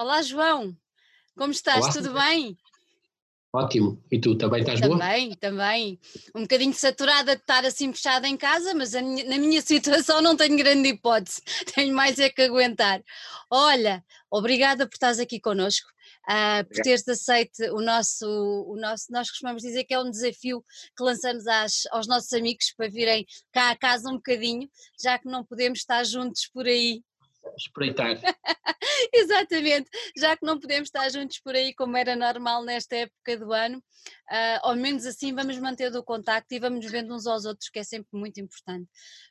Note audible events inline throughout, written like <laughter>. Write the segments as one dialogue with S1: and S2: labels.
S1: Olá, João. Como estás?
S2: Olá,
S1: Tudo bem?
S2: Ótimo. E tu também estás boa?
S1: Também, também. Um bocadinho saturada de estar assim fechada em casa, mas minha- na minha <laughs> situação não tenho grande hipótese. Tenho mais é que aguentar. Olha, obrigada por estás aqui connosco, ah, por teres aceito o nosso, o nosso, nós costumamos dizer que é um desafio que lançamos às- aos nossos amigos para virem cá a casa um bocadinho, já que não podemos estar juntos por aí
S2: Espreitar. <laughs>
S1: Exatamente, já que não podemos estar juntos por aí como era normal nesta época do ano, ah, ao menos assim vamos manter o contacto e vamos vendo uns aos outros, que é sempre muito importante.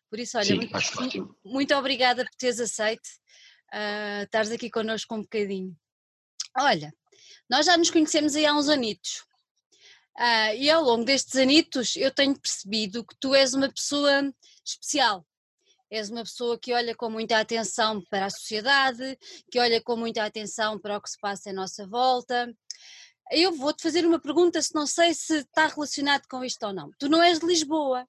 S1: Por isso, olha,
S2: Sim,
S1: muito, muito obrigada por teres aceito ah, estares aqui connosco um bocadinho. Olha, nós já nos conhecemos aí há uns anitos. Ah, e ao longo destes anitos eu tenho percebido que tu és uma pessoa especial. És uma pessoa que olha com muita atenção para a sociedade, que olha com muita atenção para o que se passa à nossa volta. Eu vou-te fazer uma pergunta, se não sei se está relacionado com isto ou não. Tu não és de Lisboa.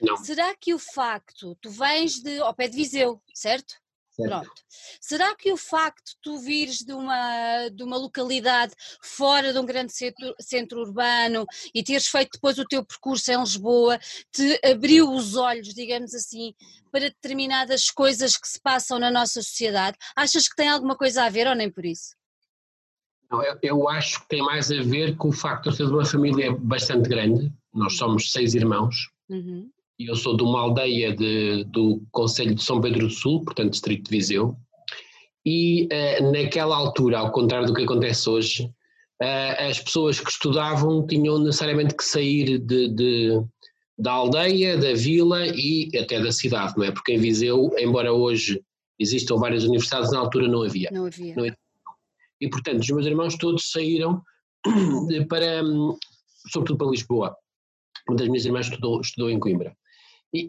S2: Não,
S1: Será que o facto, tu vens de, ao pé de Viseu, certo?
S2: Certo.
S1: Pronto. Será que o facto de tu vires de uma, de uma localidade fora de um grande centro, centro urbano e teres feito depois o teu percurso em Lisboa te abriu os olhos, digamos assim, para determinadas coisas que se passam na nossa sociedade? Achas que tem alguma coisa a ver ou nem por isso?
S2: Não, eu, eu acho que tem mais a ver com o facto de eu ser de uma família bastante grande. Nós somos seis irmãos
S1: Uhum.
S2: Eu sou de uma aldeia de- do Conselho de São Pedro do Sul, portanto, Distrito de Viseu. E eh, naquela altura, ao contrário do que acontece hoje, eh, as pessoas que estudavam tinham necessariamente que sair de, de- da aldeia, da vila e até da cidade, não é? Porque em Viseu, embora hoje existam várias universidades, na altura não havia.
S1: Não havia.
S2: Não E, portanto, os meus irmãos todos saíram <clears throat> para, hum, sobretudo para Lisboa. Uma das minhas irmãs estudou, estudou em Coimbra.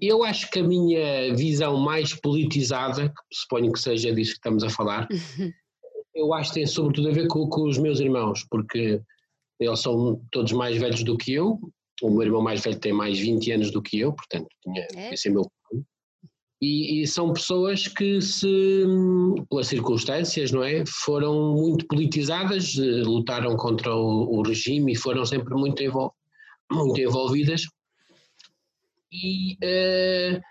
S2: Eu acho que a minha visão mais politizada, que suponho que seja disso que estamos a falar, <laughs> eu acho que tem sobretudo a ver com, com os meus irmãos, porque eles são todos mais velhos do que eu. O meu irmão mais velho tem mais 20 anos do que eu, portanto, tinha,
S1: É?
S2: esse é meu. E, e são pessoas que, se, pelas circunstâncias, não é, foram muito politizadas, eh, lutaram contra o, o regime e foram sempre muito, envol- muito envolvidas. E, eh,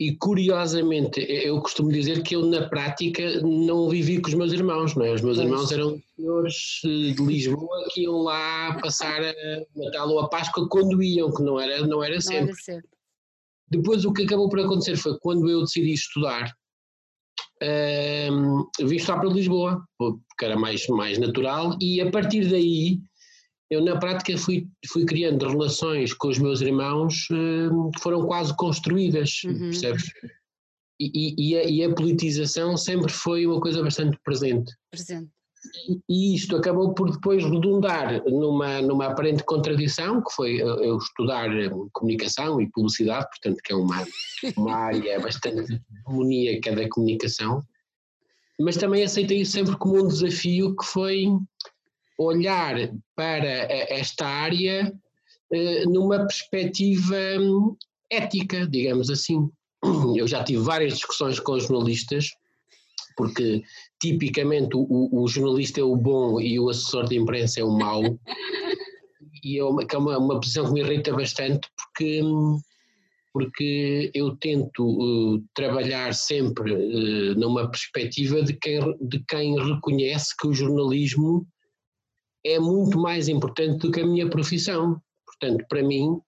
S2: e curiosamente, eu costumo dizer que eu na prática não vivi com os meus irmãos, não é? Os meus
S1: Pois.
S2: irmãos eram senhores eh, de Lisboa que iam lá passar a Natal ou a Páscoa quando iam, que não era, não era
S1: Não
S2: sempre.
S1: era sempre.
S2: Depois o que acabou por acontecer foi quando eu decidi estudar, hum, vim estudar para Lisboa, porque era mais, mais natural, e a partir daí eu na prática fui, fui criando relações com os meus irmãos hum, que foram quase construídas,
S1: Uhum.
S2: percebes? E, e- e a, e a politização sempre foi uma coisa bastante presente.
S1: Presente.
S2: E isto acabou por depois redundar numa, numa aparente contradição, que foi eu estudar eh, comunicação e publicidade, portanto, que é uma, uma <laughs> área bastante demoníaca da comunicação, mas também aceitei isso sempre como um desafio que foi olhar para eh, esta área eh, numa perspectiva hum, ética, digamos assim. <clears throat> Eu já tive várias discussões com os jornalistas, porque tipicamente o, o- jornalista é o bom e o assessor de imprensa é o mau, e é uma, é uma, uma posição que me irrita bastante, porque, hum, porque eu tento eh, trabalhar sempre eh, numa perspectiva de quem, de quem reconhece que o jornalismo é muito mais importante do que a minha profissão. Portanto, para mim,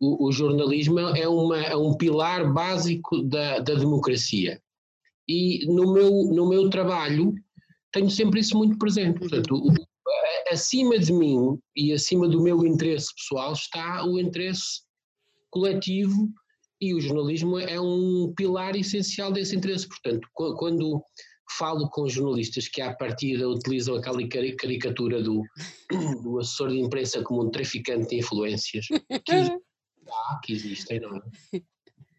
S2: o, o jornalismo é, uma, é um pilar básico da, da democracia. E no meu, no meu trabalho tenho sempre isso muito presente. Portanto, o- acima de mim e acima do meu interesse pessoal está o interesse coletivo e o jornalismo é um pilar essencial desse interesse. Portanto, qu- quando falo com jornalistas que à partida utilizam aquela cari- caricatura do, <coughs> do assessor de imprensa como um traficante de influências, que há, <laughs> que existem, não é?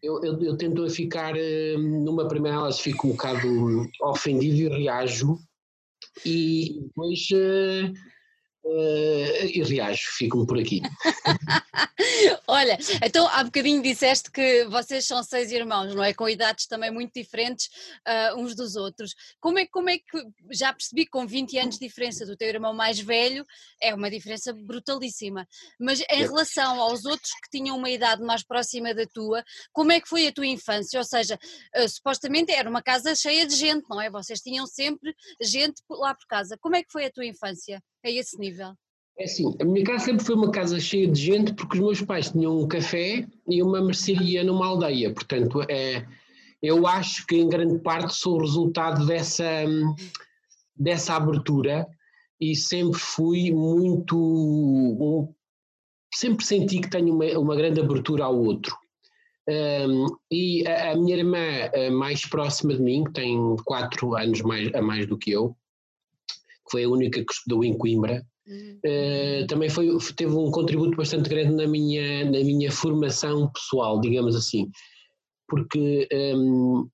S2: Eu, eu, eu tento ficar, eh, numa primeira análise, fico um bocado ofendido e reajo, e depois eh, Uh, e reajo, fico-me por aqui. <laughs>
S1: Olha, então há bocadinho disseste que vocês são seis irmãos, não é? Com idades também muito diferentes uh, uns dos outros. Como é, como é que, já percebi com 20 anos de diferença do teu irmão mais velho, é uma diferença brutalíssima, mas em relação aos outros que tinham uma idade mais próxima da tua, como é que foi a tua infância? Ou seja, uh, supostamente era uma casa cheia de gente, não é? Vocês tinham sempre gente lá por casa. Como é que foi a tua infância? A esse nível?
S2: É assim, a minha casa sempre foi uma casa cheia de gente porque os meus pais tinham um café e uma mercearia numa aldeia, portanto é, eu acho que em grande parte sou resultado dessa, dessa abertura e sempre fui muito, um, sempre senti que tenho uma, uma grande abertura ao outro. Um, e a, a, minha irmã mais próxima de mim, que tem quatro anos mais, a mais do que eu, que foi a única que estudou em Coimbra, uhum. uh, também foi, teve um contributo bastante grande na minha, na minha formação pessoal, digamos assim, porque um,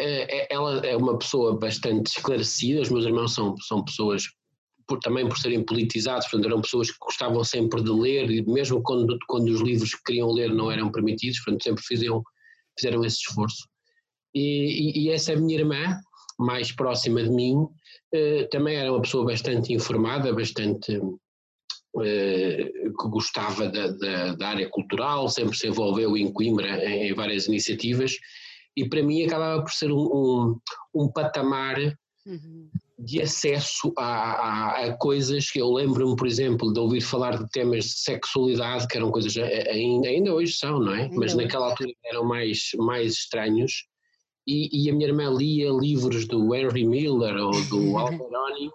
S2: eh, é, ela é uma pessoa bastante esclarecida, os meus irmãos são, são pessoas por, também por serem politizados, portanto eram pessoas que gostavam sempre de ler, e mesmo quando, quando os livros que queriam ler não eram permitidos, portanto sempre fizeram, fizeram esse esforço. E, e, e essa é a minha irmã, mais próxima de mim, eh, também era uma pessoa bastante informada, bastante eh, que gostava da, da, da, área cultural, sempre se envolveu em Coimbra em, em várias iniciativas e para mim acabava por ser um, um, um patamar uhum. de acesso a, a, a, coisas que eu lembro-me, por exemplo, de ouvir falar de temas de sexualidade, que eram coisas ainda, ainda hoje são, não é? Ainda Mas naquela altura eram mais, mais estranhos e, e, a minha irmã lia livros do Henry Miller ou do <laughs> Alberoni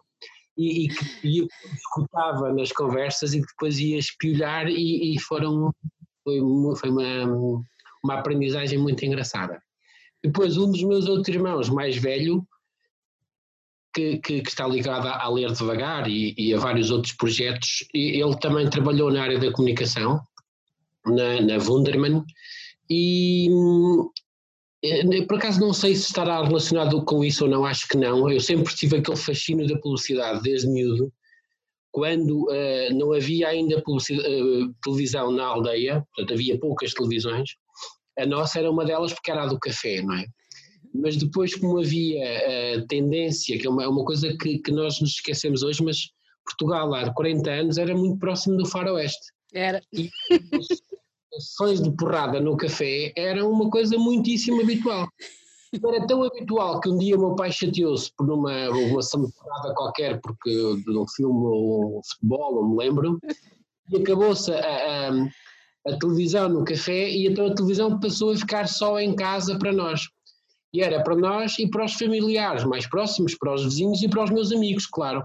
S2: e, e que escutava nas conversas e depois ia espiolhar e, e foram foi, foi uma, uma aprendizagem muito engraçada. Depois um dos meus outros irmãos mais velho que, que, que, está ligado a, a Ler Devagar e, e, a vários outros projetos. E ele também trabalhou na área da comunicação, na, na Wunderman, e, por acaso não sei se estará relacionado com isso ou não, acho que não. Eu sempre tive aquele fascínio da publicidade desde miúdo, quando uh, não havia ainda uh, televisão na aldeia, portanto havia poucas televisões, a nossa era uma delas porque era a do café, não é? Mas depois, como havia uh, tendência, que é uma, é uma coisa que, que, nós nos esquecemos hoje, mas Portugal há 40 anos era muito próximo do faroeste.
S1: Era.
S2: E, <laughs> sessões de porrada no café era uma coisa muitíssimo habitual. Era tão habitual que um dia o meu pai chateou-se por uma, uma porrada qualquer, porque de um filme ou futebol, não me lembro, e acabou-se a, a, a, televisão no café e então a televisão passou a ficar só em casa para nós. E era para nós e para os familiares mais próximos, para os vizinhos e para os meus amigos, claro.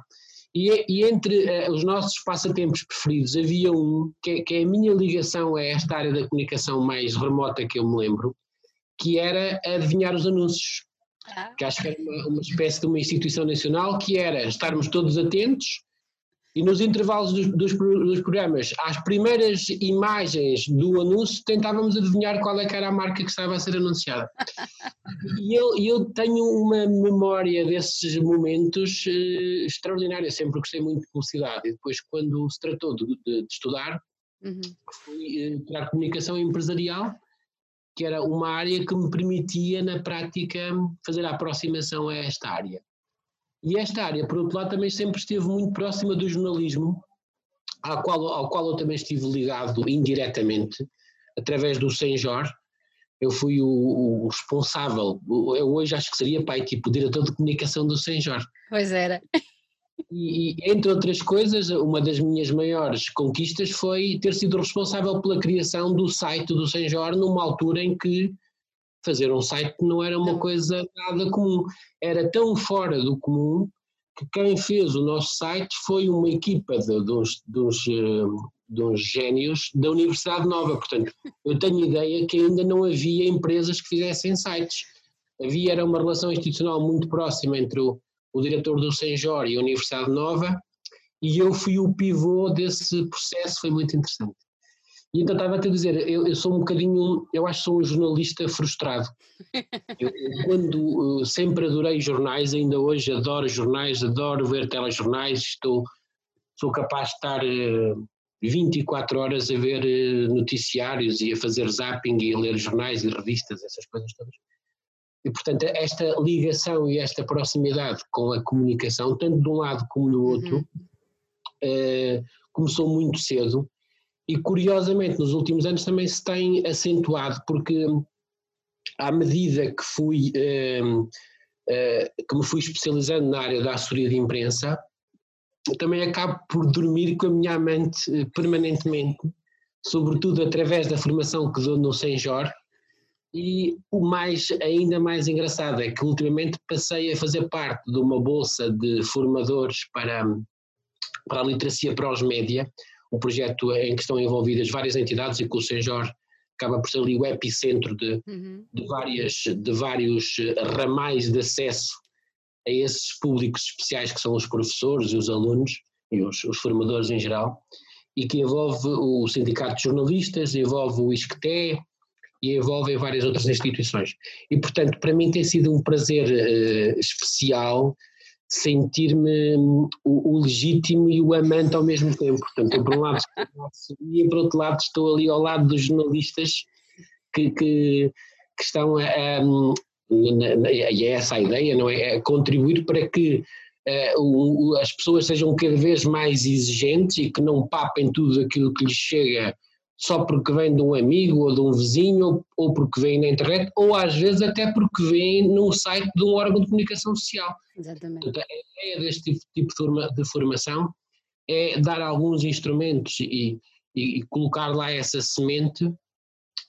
S2: E, e entre uh, os nossos passatempos preferidos havia um que, que, é a minha ligação a esta área da comunicação mais remota que eu me lembro, que era adivinhar os anúncios. Ah. Que acho que era uma, uma espécie de uma instituição nacional que era estarmos todos atentos e nos intervalos dos, dos, dos, programas, às primeiras imagens do anúncio, tentávamos adivinhar qual é que era a marca que estava a ser anunciada. e eu, eu tenho uma memória desses momentos uh, extraordinária, sempre gostei muito de publicidade. E depois, quando se tratou de, de, de estudar, uhum. fui uh, tirar comunicação empresarial, que era uma área que me permitia, na prática, fazer a aproximação a esta área. E esta área, por outro lado, também sempre esteve muito próxima do jornalismo, ao qual, ao qual eu também estive ligado indiretamente, através do Sem Jorge. Eu fui o, o responsável, eu hoje acho que seria pai, tipo diretor de comunicação do Sem Jorge.
S1: Pois era. <laughs>
S2: E, entre outras coisas, uma das minhas maiores conquistas foi ter sido responsável pela criação do site do Sem Jorge numa altura em que fazer um site não era uma coisa nada comum, era tão fora do comum que quem fez o nosso site foi uma equipa de, de, uns, de, uns, eh, de uns génios da Universidade Nova. Portanto, eu tenho ideia que ainda não havia empresas que fizessem sites. Havia era uma relação institucional muito próxima entre o, o diretor do Senjor e a Universidade Nova, e eu fui o pivô desse processo, foi muito interessante. E então estava a te dizer, eu, eu, sou um bocadinho, eu acho que sou um jornalista frustrado. Eu, eu, quando sempre adorei jornais, ainda hoje adoro jornais, adoro ver telejornais, estou sou capaz de estar 24 horas a ver noticiários e a fazer zapping e a ler jornais e revistas, essas coisas todas. E, portanto, esta ligação e esta proximidade com a comunicação, tanto de um lado como do outro, uhum. uh, começou muito cedo e, curiosamente, nos últimos anos também se tem acentuado, porque à medida que fui, uh, uh, que me fui especializando na área da assessoria de imprensa, também acabo por dormir com a minha amante permanentemente, sobretudo através da formação que dou no Senjor, e o mais, ainda mais engraçado é que ultimamente passei a fazer parte de uma bolsa de formadores para, para a literacia para os média, um projeto em que estão envolvidas várias entidades e que o Senjor acaba por ser ali o epicentro de, uhum. de, várias, de vários ramais de acesso a esses públicos especiais que são os professores e os alunos e os, os formadores em geral, e que envolve o Sindicato de Jornalistas, envolve o ISCTE, e envolvem várias outras instituições. E, portanto, para mim tem sido um prazer uh, especial sentir-me um, o, o, legítimo e o amante ao mesmo tempo. Portanto, eu, por um lado e por outro lado estou ali ao lado dos jornalistas que, que, que estão a, a, e é essa a ideia, não é? A contribuir para que uh, o, as pessoas sejam cada vez mais exigentes e que não papem tudo aquilo que lhes chega só porque vem de um amigo ou de um vizinho ou, porque vem na internet ou às vezes até porque vem no site de um órgão de comunicação social.
S1: Exatamente.
S2: Portanto, a ideia deste tipo de formação é dar alguns instrumentos e, e, colocar lá essa semente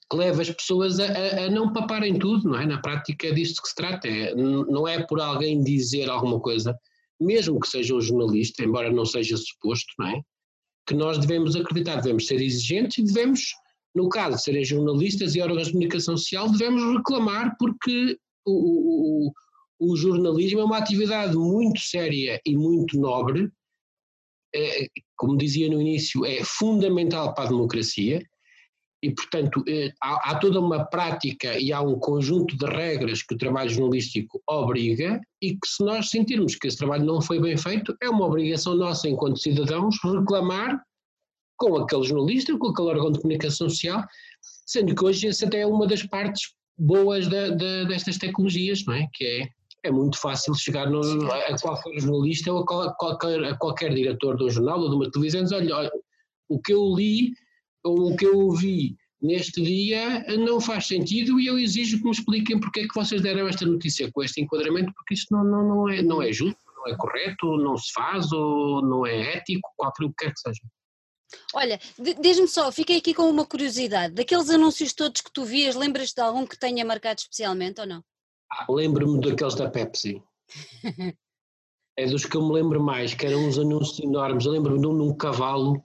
S2: que leva as pessoas a, a, a, não paparem tudo, não é? Na prática é disto que se trata, é, não é por alguém dizer alguma coisa, mesmo que seja um jornalista, embora não seja suposto, não é? Que nós devemos acreditar, devemos ser exigentes e devemos, no caso de serem jornalistas e órgãos de comunicação social, devemos reclamar porque o, o, o jornalismo é uma atividade muito séria e muito nobre, é, como dizia no início, é fundamental para a democracia e, portanto, é, há, há, toda uma prática e há um conjunto de regras que o trabalho jornalístico obriga e que, se nós sentirmos que esse trabalho não foi bem feito, é uma obrigação nossa, enquanto cidadãos, reclamar com aquele jornalista, com aquele órgão de comunicação social, sendo que hoje essa até é uma das partes boas da, da, destas tecnologias, não é? Que é, é muito fácil chegar no, a qualquer jornalista ou a qualquer, a qualquer diretor de um jornal ou de uma televisão e dizer, olha, olha, o que eu li ou o que eu ouvi neste dia não faz sentido e eu exijo que me expliquem porque é que vocês deram esta notícia com este enquadramento, porque isto não, não, não, é, não é justo, não é correto, não se faz ou não é ético, qualquer o que quer que seja.
S1: Olha, diz-me só, fiquei aqui com uma curiosidade. Daqueles anúncios todos que tu vias, lembras-te de algum que tenha marcado especialmente ou não?
S2: Ah, Lembro-me daqueles da Pepsi. <laughs> é dos que eu me lembro mais, que eram uns anúncios enormes. Eu lembro-me de um num cavalo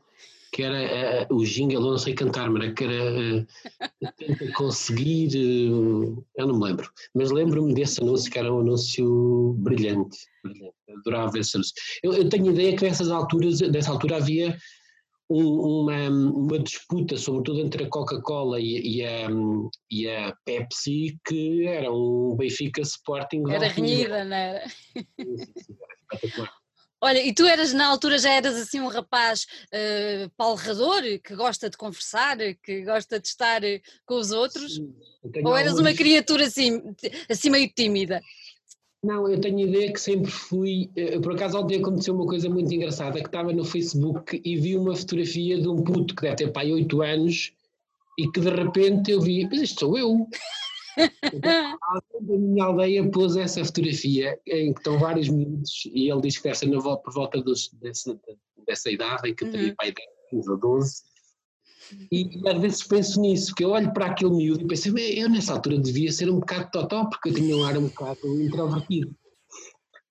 S2: que era uh, o jingle, eu não sei cantar, mas que era uh, tenta conseguir, uh, eu não me lembro, mas lembro-me desse anúncio que era um anúncio brilhante, brilhante. adorava esse anúncio. Eu, eu tenho ideia que nessas alturas, nessa altura havia um, uma, uma, disputa, sobretudo entre a Coca-Cola e, e, a, e a Pepsi, que era um Benfica Sporting.
S1: Era renhida, não era? Sim, sim, era espetacular. Olha, e tu eras na altura já eras assim um rapaz uh, palrador, que gosta de conversar, que gosta de estar eh, com os outros? Ou eras uma criatura assim, assim meio tímida?
S2: Não, eu tenho a ideia que sempre fui. Eh, por acaso ontem aconteceu uma coisa muito engraçada, que estava no Facebook e vi uma fotografia de um puto que deve ter pai 8 anos e que de repente eu vi, mas isto sou eu. Então, alguém da minha aldeia pôs essa fotografia em que estão vários minutos e ele diz que deve ser por volta dos, dessa, dessa idade em que eu teria uhum. pai 10 ou 12 e, e, às vezes penso nisso, que eu olho para aquele miúdo e penso, eu nessa altura devia ser um bocado totó, porque eu tinha um ar um bocado introvertido.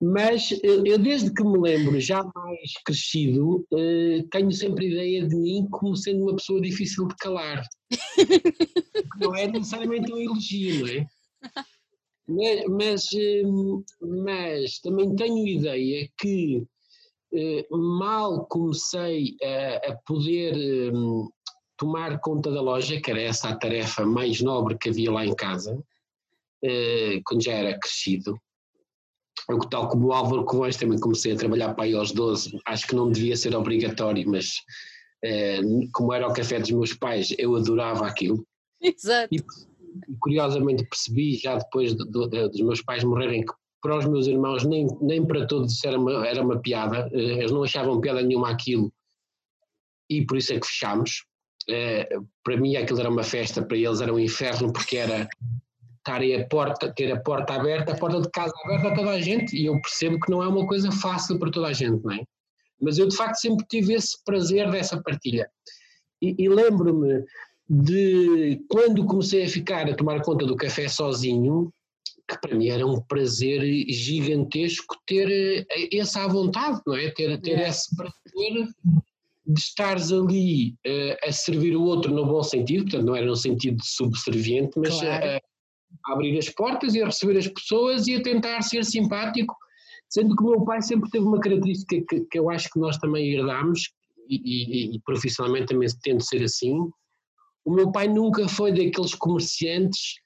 S2: Mas eu, desde que me lembro, já mais crescido, eh, tenho sempre ideia de mim como sendo uma pessoa difícil de calar. <laughs> não é necessariamente um elogio, não é? Mas, mas, eh, mas também tenho ideia que eh, mal comecei a, a poder tomar conta da loja, que era essa a tarefa mais nobre que havia lá em casa, quando já era crescido. Eu, tal como o Álvaro Covões, também comecei a trabalhar para aí aos 12, acho que não devia ser obrigatório, mas eh, como era o café dos meus pais, eu adorava aquilo.
S1: Exato. E,
S2: curiosamente percebi, já depois de, de, dos meus pais morrerem, que para os meus irmãos nem, nem para todos era uma, era uma piada, eh, eles não achavam piada nenhuma aquilo, e por isso é que fechámos. Eh, para mim aquilo era uma festa, para eles era um inferno, porque era estar a porta, ter a porta aberta, a porta de casa aberta a toda a gente, e eu percebo que não é uma coisa fácil para toda a gente, não é? Mas eu de facto sempre tive esse prazer dessa partilha. E, e lembro-me de quando comecei a ficar a tomar conta do café sozinho, que para mim era um prazer gigantesco ter eh, essa à vontade, não é? Ter, ter é. esse prazer de estares ali uh, a servir o outro no bom sentido, portanto não era no sentido de subserviente, mas claro. a, a, abrir as portas e a receber as pessoas e a tentar ser simpático, sendo que o meu pai sempre teve uma característica que, que eu acho que nós também herdámos, e, e, e profissionalmente também tento ser assim, o meu pai nunca foi daqueles comerciantes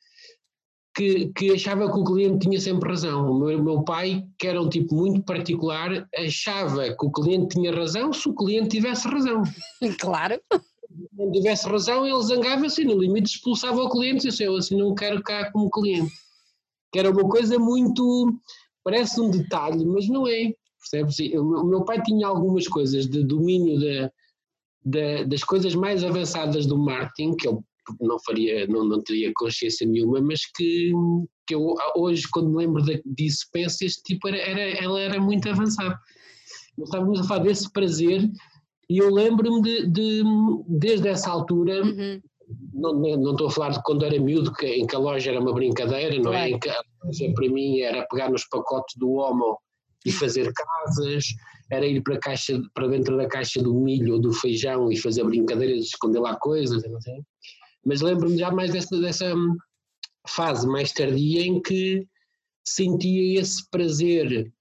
S2: que, que, achava que o cliente tinha sempre razão. O meu, meu, pai, que era um tipo muito particular, achava que o cliente tinha razão se o cliente tivesse razão. <laughs>
S1: Claro.
S2: Não tivesse razão, ele zangava-se e no limite expulsava o cliente e eu assim não quero cá como cliente. Que era uma coisa muito, parece um detalhe, mas não é. Percebes? O meu pai tinha algumas coisas de domínio da, da, das coisas mais avançadas do marketing, que eu não faria, não, não teria consciência nenhuma, mas que, que eu hoje, quando me lembro disso, penso este tipo era, era, ela era muito avançada. Nós estávamos a falar desse prazer e eu lembro-me de, de, desde essa altura, uhum. não, não estou a falar de quando era miúdo, que, em que a loja era uma brincadeira, não é? Em que a loja para mim era pegar nos pacotes do Homo e fazer casas, era ir para, caixa, para dentro da caixa do milho ou do feijão e fazer brincadeiras, esconder lá coisas, não sei mas lembro-me já mais dessa, dessa fase mais tardia em que sentia esse prazer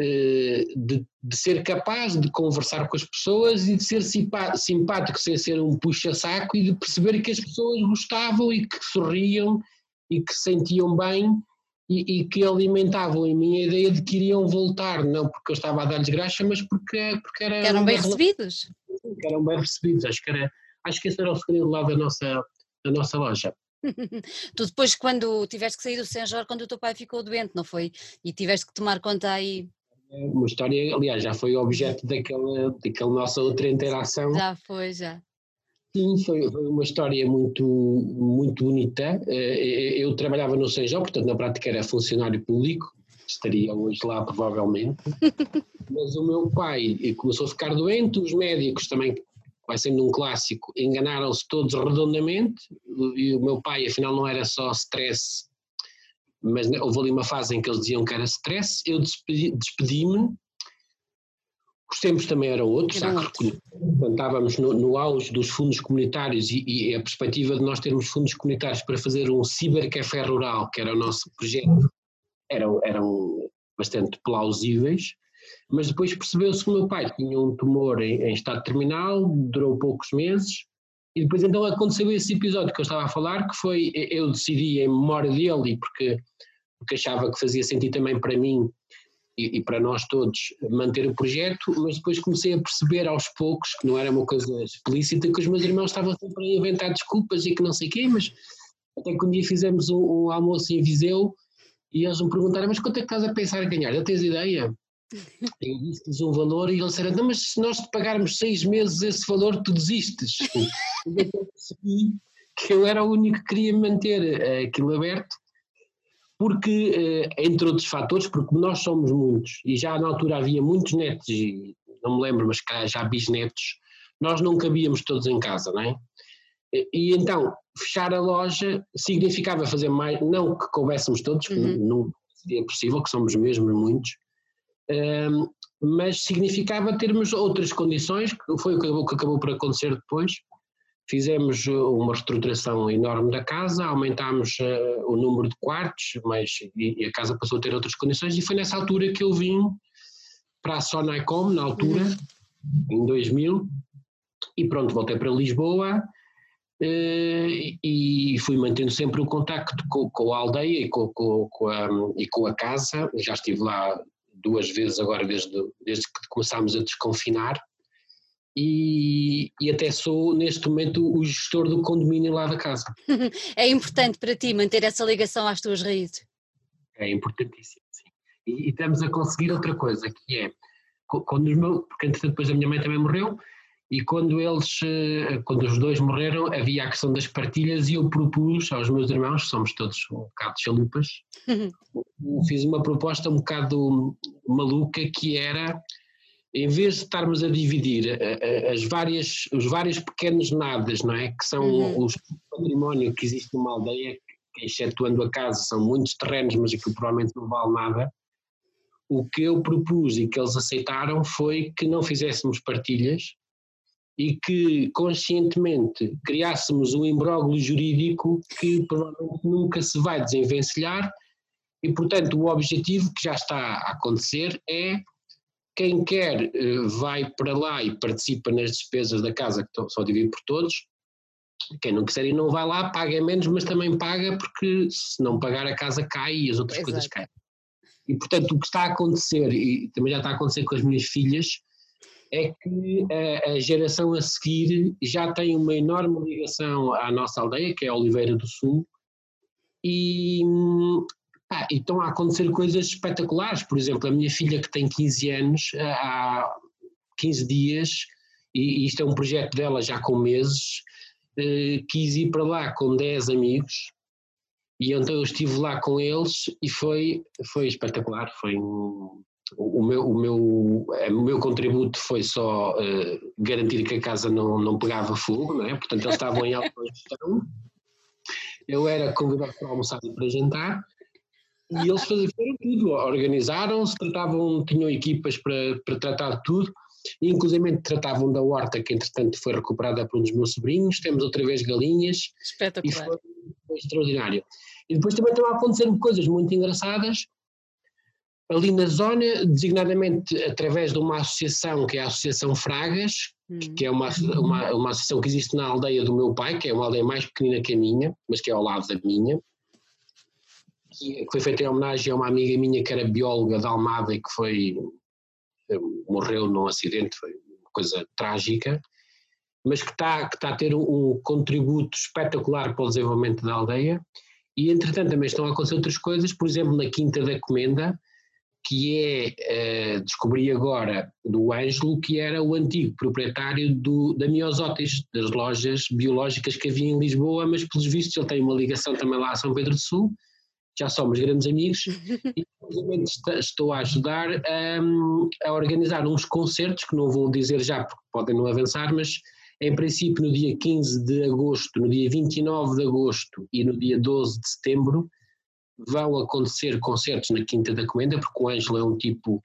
S2: de, de, ser capaz de conversar com as pessoas e de ser simpático sem ser um puxa-saco e de perceber que as pessoas gostavam e que sorriam e que se sentiam bem e, e, que alimentavam em mim a ideia de que iriam voltar, não porque eu estava a dar-lhes graxa, mas porque, porque era
S1: eram bem recebidos.
S2: eram bem recebidos, acho que, era, acho que esse era o segredo lá da nossa, da nossa loja. <laughs>
S1: tu depois quando tiveste que sair do Senjor quando o teu pai ficou doente, não foi? E tiveste que tomar conta aí.
S2: Uma história, aliás, já foi objeto daquela, daquela nossa outra interação.
S1: Já foi, já.
S2: Sim, foi, uma história muito, muito bonita. Eh, eu trabalhava no Senjor, portanto na prática era funcionário público, estaria hoje lá provavelmente. <laughs> Mas o meu pai começou a ficar doente, os médicos também vai sendo um clássico, enganaram-se todos redondamente e o meu pai afinal não era só stress, mas houve ali uma fase em que eles diziam que era stress, eu despedi-me, despedi os tempos também eram outros, Era outro. estávamos no, no, auge dos fundos comunitários e, e, a perspectiva de nós termos fundos comunitários para fazer um cibercafé rural, que era o nosso projeto, eram, eram bastante plausíveis, mas depois percebeu-se que o meu pai tinha um tumor em, em, estado terminal, durou poucos meses, e depois então aconteceu esse episódio que eu estava a falar, que foi, eu decidi em memória dele, porque, porque achava que fazia sentido também para mim e, e, para nós todos manter o projeto, mas depois comecei a perceber aos poucos que não era uma coisa explícita, que os meus irmãos estavam sempre a inventar desculpas e que não sei o quê, mas até que um dia fizemos um, um almoço em Viseu e eles me perguntaram, mas quanto é que estás a pensar em ganhar? Já tens ideia? Eu disse-lhes um valor e eles disseram, não, mas se nós te pagarmos seis meses esse valor, tu desistes. <laughs> eu percebi que eu era o único que queria manter uh, aquilo aberto, porque, uh, entre outros fatores, porque nós somos muitos, e já na altura havia muitos netos, e não me lembro, mas já bisnetos, nós não cabíamos todos em casa, não é? E, e então, fechar a loja significava fazer mais, não que coubéssemos todos, uhum. não seria possível, que somos mesmo muitos, mas significava termos outras condições, que foi o que acabou, que acabou por acontecer depois. Fizemos uh, uma reestruturação enorme da casa, aumentámos uh, o número de quartos, mas e, a casa passou a ter outras condições, e foi nessa altura que eu vim para a Sonaicom, na altura, em 2000, e pronto, voltei para Lisboa, Uh, e fui mantendo sempre o contacto com, com a aldeia e com, com, com, a, e com a casa. Já estive lá duas vezes agora desde, desde que começámos a desconfinar e, e, até sou neste momento o gestor do condomínio lá da casa. <laughs>
S1: É importante para ti manter essa ligação às tuas raízes?
S2: É importantíssimo, sim. E, e estamos a conseguir outra coisa, que é, quando os meus, porque entretanto depois a minha mãe também morreu, e quando eles, eh, quando os dois morreram, havia a questão das partilhas e eu propus aos meus irmãos, somos todos um bocado chalupas, fiz uma proposta um bocado maluca que era, em vez de estarmos a dividir eh, eh, as várias, os vários pequenos nadas, não é? Que são uhum. os património que existe numa aldeia, que excetuando a casa, são muitos terrenos, mas aquilo provavelmente não vale nada. O que eu propus e que eles aceitaram foi que não fizéssemos partilhas, e que conscientemente criássemos um imbróglio jurídico que provavelmente nunca se vai desenvencilhar e, portanto, o objetivo que já está a acontecer é quem quer eh, vai para lá e participa nas despesas da casa, que são dividido por todos, quem não quiser e não vai lá, paga menos, mas também paga porque se não pagar a casa cai e as outras Exato. coisas caem. E portanto o que está a acontecer, e também já está a acontecer com as minhas filhas, é que a, a, geração a seguir já tem uma enorme ligação à nossa aldeia, que é Oliveira do Sul, e, pá, e estão a acontecer coisas espetaculares. Por exemplo, a minha filha, que tem 15 anos, há 15 dias, e, e isto é um projeto dela já com meses, eh, quis ir para lá com 10 amigos. E então eu estive lá com eles e foi, foi espetacular, foi um, o meu, o meu, o meu contributo foi só uh, garantir que a casa não, não pegava fogo, não é? portanto eles estavam em alta gestão, <laughs> eu era convidado para almoçar e para jantar, e eles faziam tudo, organizaram-se, tratavam, tinham equipas para, para tratar de tudo, inclusive tratavam da horta que entretanto foi recuperada por um dos meus sobrinhos, temos outra vez galinhas,
S1: Espetacular.
S2: e foi, foi extraordinário. E depois também estão a acontecer coisas muito engraçadas, ali na zona, designadamente através de uma associação que é a Associação Fragas, hum. que é uma, uma, uma associação que existe na aldeia do meu pai, que é uma aldeia mais pequenina que a minha, mas que é ao lado da minha, que foi feita em homenagem a uma amiga minha que era bióloga da Almada e que foi morreu num acidente, foi uma coisa trágica, mas que está, que está a ter um, um contributo espetacular para o desenvolvimento da aldeia. E entretanto também estão a acontecer outras coisas, por exemplo, na Quinta da Comenda, que é, uh, descobri agora do Ângelo, que era o antigo proprietário do, da Miosotis, das lojas biológicas que havia em Lisboa, mas pelos vistos ele tem uma ligação também lá a São Pedro do Sul, já somos grandes amigos, <laughs> e estou a ajudar a, a organizar uns concertos, que não vou dizer já porque podem não avançar, mas em princípio no dia 15 de agosto, no dia 29 de agosto e no dia 12 de setembro, vão acontecer concertos na Quinta da Comenda, porque o Ângelo é um tipo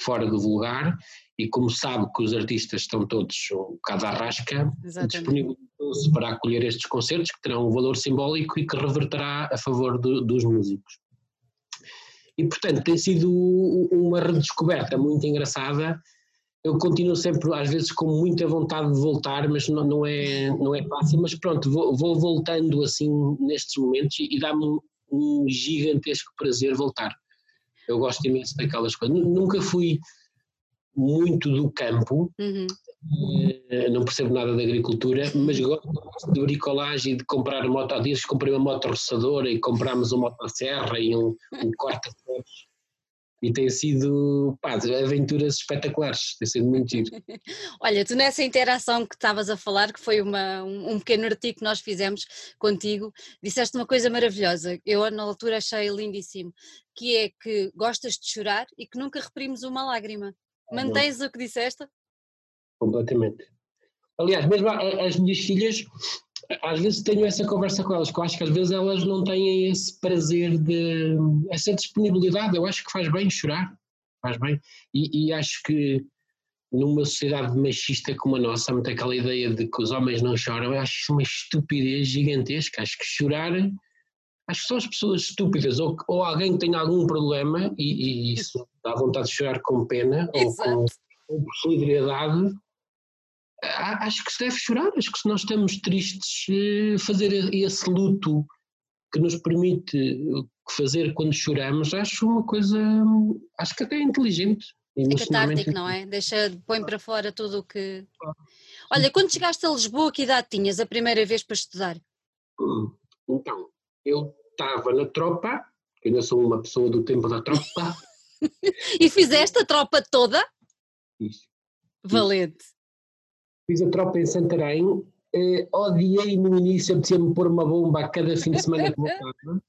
S2: fora do vulgar e como sabe que os artistas estão todos um bocado à rasca, disponibilizou-se para acolher estes concertos que terão um valor simbólico e que reverterá a favor do, dos músicos. E portanto tem sido uma redescoberta muito engraçada. Eu continuo sempre, às vezes, com muita vontade de voltar, mas não, não é, não é fácil. Mas pronto, vou, vou voltando assim nestes momentos e, e dá-me um gigantesco prazer voltar. Eu gosto imenso daquelas coisas. Nunca fui muito do campo, uhum. Eh, não percebo nada de agricultura, mas gosto de bricolagem e de comprar moto. Há dias comprei uma moto roçadora e comprámos uma motosserra e um, um corta-ferros e tem sido pá, aventuras espetaculares, tem sido muito giro. <laughs>
S1: Olha, tu nessa interação que estavas a falar, que foi uma, um, pequeno artigo que nós fizemos contigo, disseste uma coisa maravilhosa, eu na altura achei lindíssimo, que é que gostas de chorar e que nunca reprimes uma lágrima. Ah, Mantens o que disseste?
S2: Completamente. Aliás, mesmo as minhas filhas, às vezes tenho essa conversa com elas, que eu acho que às vezes elas não têm esse prazer de essa disponibilidade. Eu acho que faz bem chorar, faz bem. E, e acho que numa sociedade machista como a nossa, há muito aquela ideia de que os homens não choram, eu acho uma estupidez gigantesca. Acho que chorar, acho que são as pessoas estúpidas, ou, ou alguém que tem algum problema e, e isso dá vontade de chorar com pena ou com, com solidariedade acho que se deve chorar, acho que se nós estamos tristes, eh, fazer esse luto que nos permite fazer quando choramos, acho uma coisa, acho que até inteligente.
S1: É catártico, não é? Deixa, põe para fora tudo o que. Olha, quando chegaste a Lisboa, que idade tinhas a primeira vez para estudar?
S2: Então, eu estava na tropa, eu ainda sou uma pessoa do tempo da tropa. <laughs>
S1: e fizeste a tropa toda?
S2: Isso.
S1: Valente.
S2: Fiz a tropa em Santarém, eh, odiei no início, apetecia-me pôr uma bomba a cada fim de semana que voltava.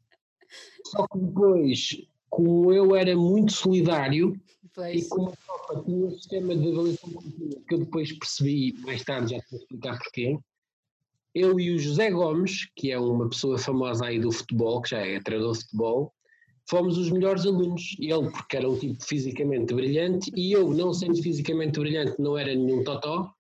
S2: Só que depois, como eu era muito solidário, pois. e como a tropa tinha um sistema de avaliação contínua, que eu depois percebi, mais tarde já te vou explicar porquê, eu e o José Gomes, que é uma pessoa famosa aí do futebol, que já é treinador de futebol, fomos os melhores alunos. Ele, porque era um tipo fisicamente brilhante, e eu, não sendo fisicamente brilhante, não era nenhum totó,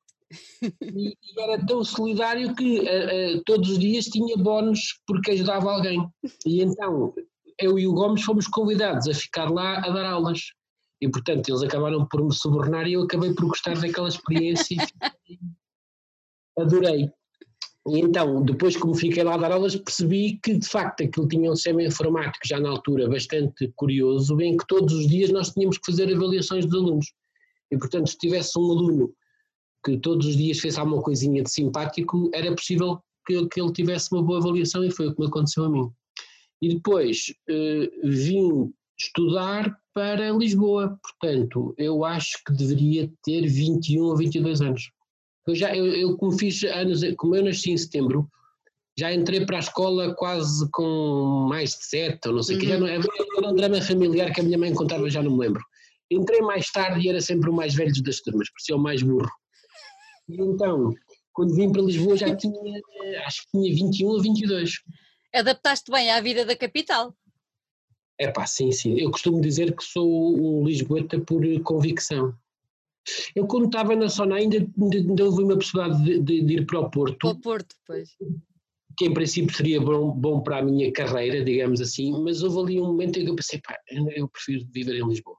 S2: e, e era tão solidário que uh, uh, todos os dias tinha bónus porque ajudava alguém. E então, eu e o Gomes fomos convidados a ficar lá a dar aulas. E, portanto, eles acabaram por me subornar e eu acabei por gostar daquela experiência e <laughs> adorei. E então, depois como fiquei lá a dar aulas, percebi que de facto aquilo tinha um sistema informático já na altura bastante curioso, em que todos os dias nós tínhamos que fazer avaliações dos alunos. E portanto, se tivesse um aluno que todos os dias fez alguma coisinha de simpático, era possível que, que ele tivesse uma boa avaliação e foi o que me aconteceu a mim. E depois eh, vim estudar para Lisboa, portanto, eu acho que deveria ter 21 ou 22 anos. Eu já, eu, eu como fiz anos, como eu nasci em setembro, já entrei para a escola quase com mais de sete, ou não sei o uhum. que, já não, era um drama familiar que a minha mãe contava, já não me lembro. Entrei mais tarde e era sempre o mais velho das turmas, parecia o mais burro. E então, quando vim para Lisboa já tinha, acho que tinha 21 ou 22.
S1: Adaptaste bem à vida da capital.
S2: É pá, sim, sim. Eu costumo dizer que sou um lisboeta por convicção. Eu quando estava na Sona ainda, ainda houve uma possibilidade de, de, de, ir para o Porto.
S1: Para o Porto, pois.
S2: Que em princípio seria bom, bom para a minha carreira, digamos assim, mas houve ali um momento em que eu pensei, pá, eu prefiro viver em Lisboa.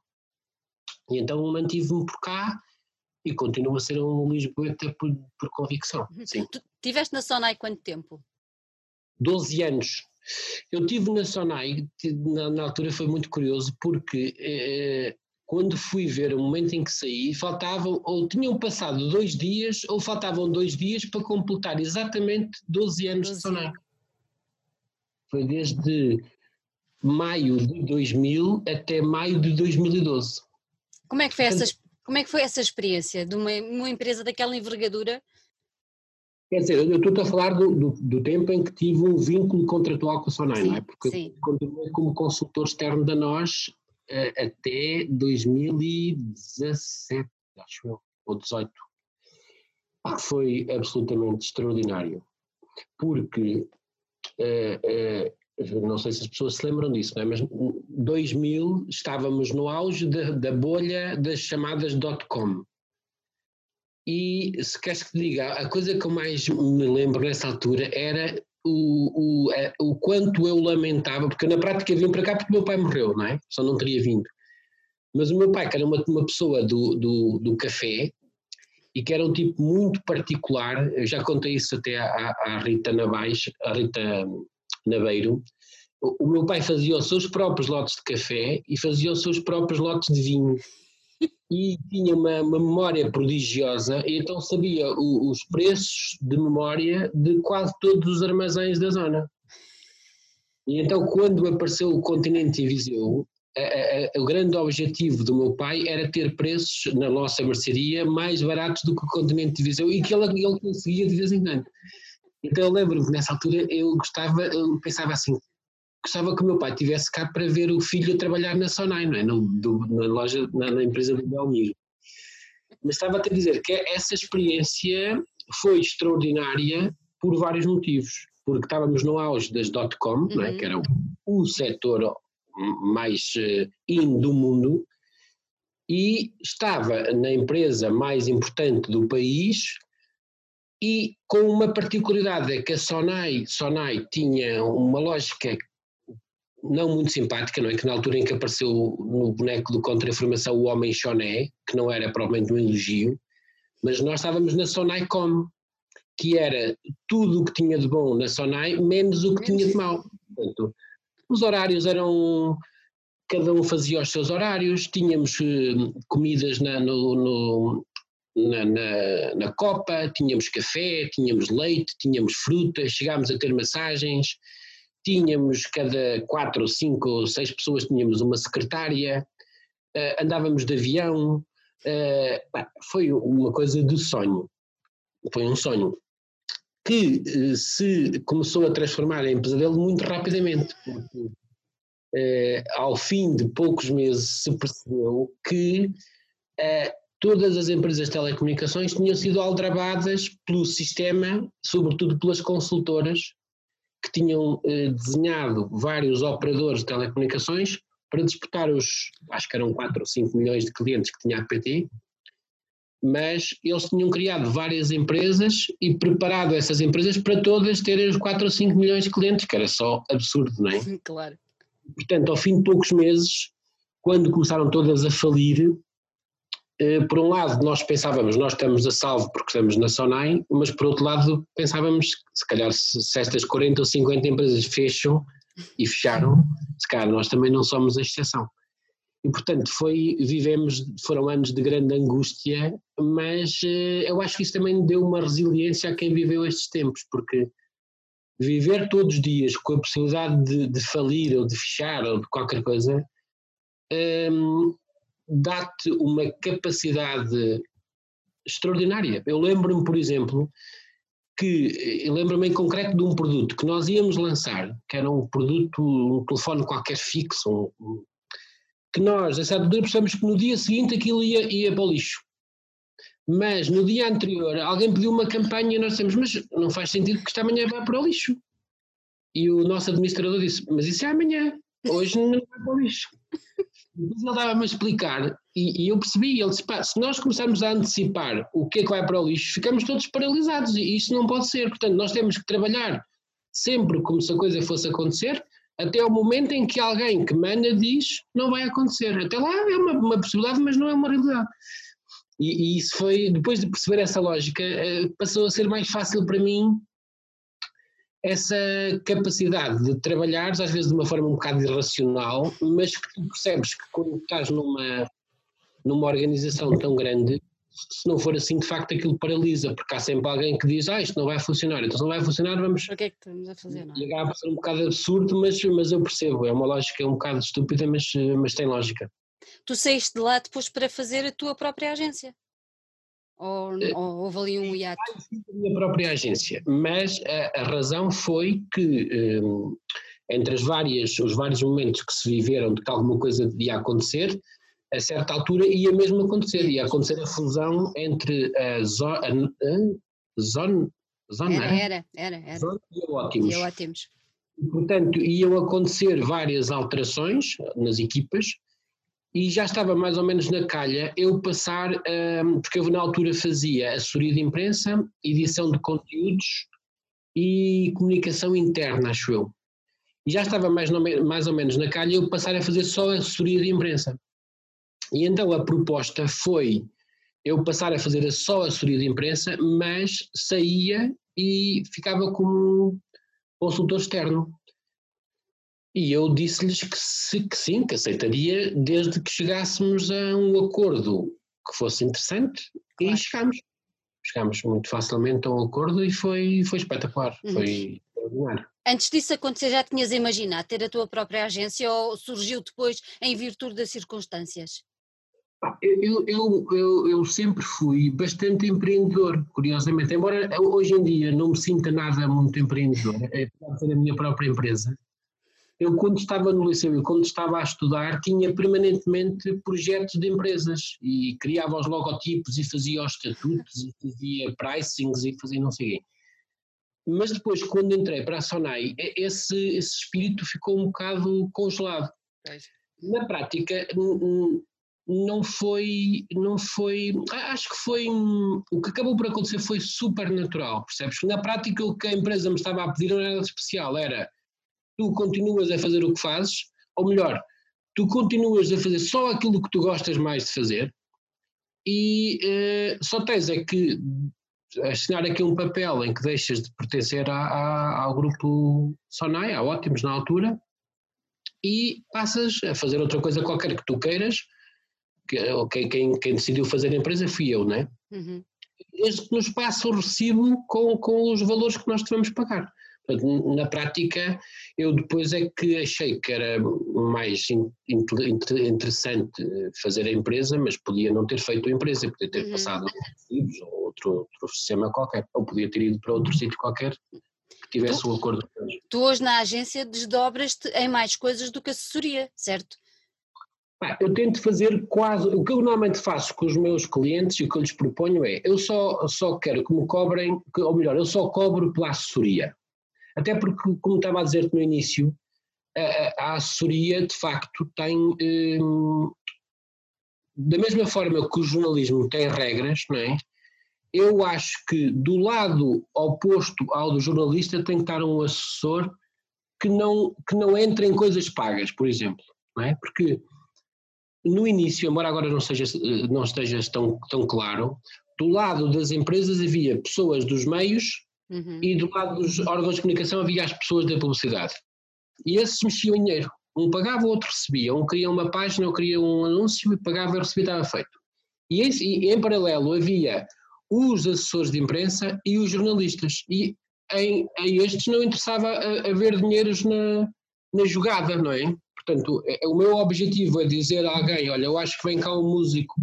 S2: E então mantive-me por cá e continuo a ser um Lisboeta por, por convicção. Uhum. Sim.
S1: Tu estiveste na Sonai quanto tempo?
S2: 12 anos. Eu tive na Sonai, na, na altura foi muito curioso, porque eh, quando fui ver o momento em que saí, faltavam, ou tinham passado dois dias, ou faltavam dois dias para completar exatamente 12 anos 12 de Sonai. Foi desde maio de 2000 até maio de 2012.
S1: Como é que foi, essa, como é que foi essa experiência de uma, uma empresa daquela envergadura
S2: Quer dizer, eu estou a falar do, do, do, tempo em que tive um vínculo contratual com a Sonai, não é? Porque sim. eu continuei como consultor externo da nós uh, até 2017, acho eu, ou 18. Que foi absolutamente extraordinário. Porque, uh, uh, não sei se as pessoas se lembram disso, é? mas 2000 estávamos no auge da, da bolha das chamadas dot-com e se queres que te diga, a coisa que eu mais me lembro nessa altura era o, o, o quanto eu lamentava, porque na prática vim para cá porque meu pai morreu, não é? Só não teria vindo. Mas o meu pai, que era uma, uma pessoa do, do, do café, e que era um tipo muito particular, eu já contei isso até à, à Rita Navais, à Rita Naveiro, o, o meu pai fazia os seus próprios lotes de café e fazia os seus próprios lotes de vinho e tinha uma, uma, memória prodigiosa, e então sabia o, os preços de memória de quase todos os armazéns da zona. E então, quando apareceu o continente em Viseu, o grande objetivo do meu pai era ter preços na nossa mercearia mais baratos do que o continente de Viseu e que ele, ele conseguia de vez em quando. Então eu lembro-me que nessa altura eu gostava, eu pensava assim, gostava que o meu pai estivesse cá para ver o filho a trabalhar na Sonai, não é? No, do, na loja, na, na, empresa do Belmiro. Mas estava a te dizer que essa experiência foi extraordinária por vários motivos. Porque estávamos no auge das dot-com, uhum. é? que era o, o setor mais uh, in do mundo, e estava na empresa mais importante do país e com uma particularidade é que a Sonai, Sonai tinha uma lógica não muito simpática, não é? Que na altura em que apareceu no boneco do Contra-Informação o Homem Choné, que não era provavelmente um elogio, mas nós estávamos na Sonaicom, que era tudo o que tinha de bom na Sonai, menos o que tinha de mau. Portanto, os horários eram. Cada um fazia os seus horários, tínhamos uh, comidas na, no, no na, na, na, copa, tínhamos café, tínhamos leite, tínhamos frutas, chegámos a ter massagens, tínhamos cada quatro, cinco ou seis pessoas, tínhamos uma secretária, uh, andávamos de avião, uh, foi uma coisa de sonho, foi um sonho que uh, se começou a transformar em pesadelo muito rapidamente, porque ao fim de poucos meses se percebeu que todas as empresas de telecomunicações tinham sido aldrabadas pelo sistema, sobretudo pelas consultoras, que tinham eh, desenhado vários operadores de telecomunicações para disputar os, acho que eram 4 ou 5 milhões de clientes que tinha a PT, mas eles tinham criado várias empresas e preparado essas empresas para todas terem os 4 ou 5 milhões de clientes, que era só absurdo, não é?
S1: Claro.
S2: Portanto, ao fim de poucos meses, quando começaram todas a falir, por um lado, nós pensávamos, nós estamos a salvo porque estamos na Sonai, mas por outro lado, pensávamos, se calhar, se estas 40 ou 50 empresas fecham e fecharam, se calhar nós também não somos a exceção. E, portanto, foi, vivemos, foram anos de grande angústia, mas eh, eu acho que isso também deu uma resiliência a quem viveu estes tempos, porque viver todos os dias com a possibilidade de, de falir ou de fechar ou de qualquer coisa, hum, dá-te uma capacidade extraordinária. Eu lembro-me, por exemplo, que lembro-me em concreto de um produto que nós íamos lançar, que era um produto, um telefone qualquer fixo, um, que nós, a certa altura, percebemos que no dia seguinte aquilo ia, ia para o lixo. Mas no dia anterior alguém pediu uma campanha e nós dissemos, mas não faz sentido que esta manhã vá para o lixo. E o nosso administrador disse, mas isso é amanhã, hoje não vai para o lixo. Depois ele dava-me a explicar e, e, eu percebi, ele disse, pá, se nós começarmos a antecipar o que é que vai para o lixo, ficamos todos paralisados e isso não pode ser. Portanto, nós temos que trabalhar sempre como se a coisa fosse acontecer, até o momento em que alguém que manda diz não vai acontecer. Até lá é uma, uma possibilidade, mas não é uma realidade. E, e, isso foi, depois de perceber essa lógica, eh, passou a ser mais fácil para mim essa capacidade de trabalhares, às vezes de uma forma um bocado irracional, mas que tu percebes que quando estás numa, numa organização tão grande, se não for assim, de facto aquilo paralisa, porque há sempre alguém que diz, ah, isto não vai funcionar, então se não vai funcionar, vamos.
S1: O que é que estamos a fazer? Não?
S2: É? a ser um bocado absurdo, mas, mas eu percebo, é uma lógica um bocado estúpida, mas, mas tem lógica.
S1: Tu saíste de lá depois para fazer a tua própria agência? Ou, uh, ou houve ali um hiato?
S2: a minha própria agência, mas a, a razão foi que um, entre as várias, os vários momentos que se viveram de que alguma coisa devia acontecer, a certa altura ia mesmo acontecer, ia acontecer a fusão entre a zona. Zona,
S1: zona era, era, era, era. Zona
S2: e a Ótimos.
S1: E a Ótimos.
S2: Portanto, iam acontecer várias alterações nas equipas, e já estava mais ou menos na calha eu passar, um, porque eu na altura fazia assessoria de imprensa, edição de conteúdos e comunicação interna, acho eu. E já estava mais, no, mais ou menos na calha eu passar a fazer só assessoria de imprensa. E então a proposta foi eu passar a fazer só assessoria de imprensa, mas saía e ficava como consultor externo. E eu disse-lhes que, que, sim, que aceitaria, desde que chegássemos a um acordo que fosse interessante, claro. e chegámos. Chegámos muito facilmente a um acordo e foi, foi espetacular, uhum. foi extraordinário.
S1: Antes disso acontecer, já tinhas imaginado ter a tua própria agência ou surgiu depois em virtude das circunstâncias?
S2: Eu, eu, eu, eu, sempre fui bastante empreendedor, curiosamente, embora hoje em dia não me sinta nada muito empreendedor, <laughs> apesar de ter a minha própria empresa, eu quando estava no liceu e quando estava a estudar tinha permanentemente projetos de empresas e criava os logotipos e fazia os estatutos e fazia pricings e fazia não sei o quê. Mas depois, quando entrei para a Sonai, esse, esse espírito ficou um bocado congelado. Na prática, não foi, não foi, acho que foi, o que acabou por acontecer foi super natural, percebes? Na prática o que a empresa me estava a pedir não era especial, era tu continuas a fazer o que fazes, ou melhor, tu continuas a fazer só aquilo que tu gostas mais de fazer, e uh, só tens é que assinar aqui um papel em que deixas de pertencer a, a, ao grupo Sonai, a Ótimos na altura, e passas a fazer outra coisa qualquer que tu queiras, que, okay, quem, quem decidiu fazer a empresa fui eu, não é? Uhum. Desde que nos passa o recibo com, com os valores que nós devemos pagar. Na prática, eu depois é que achei que era mais interessante fazer a empresa, mas podia não ter feito a empresa, podia ter uhum. passado recibos ou outro, outro sistema qualquer, ou podia ter ido para outro sítio qualquer que tivesse tu, um acordo.
S1: Tu hoje na agência desdobras-te em mais coisas do que assessoria, certo?
S2: eu tento fazer quase. O que eu normalmente faço com os meus clientes e o que eu lhes proponho é: eu só, só quero que me cobrem, ou melhor, eu só cobro pela assessoria. Até porque, como estava a dizer no início, a, a assessoria de facto tem. Hum, da mesma forma que o jornalismo tem regras, não é? Eu acho que do lado oposto ao do jornalista tem que estar um assessor que não, que não entre em coisas pagas, por exemplo, não é? Porque no início, embora agora não, seja, não esteja tão, tão claro, do lado das empresas havia pessoas dos meios uhum. e do lado dos órgãos de comunicação havia as pessoas da publicidade. E esses mexiam em dinheiro. Um pagava, o outro recebia. Um queria uma página, outro queria um anúncio e pagava e recebia, estava feito. E, esse, e em paralelo havia os assessores de imprensa e os jornalistas. E em, em estes não interessava haver dinheiros na, na jogada, não é? Portanto, é, é, o meu objetivo é dizer a alguém: olha, eu acho que vem cá um músico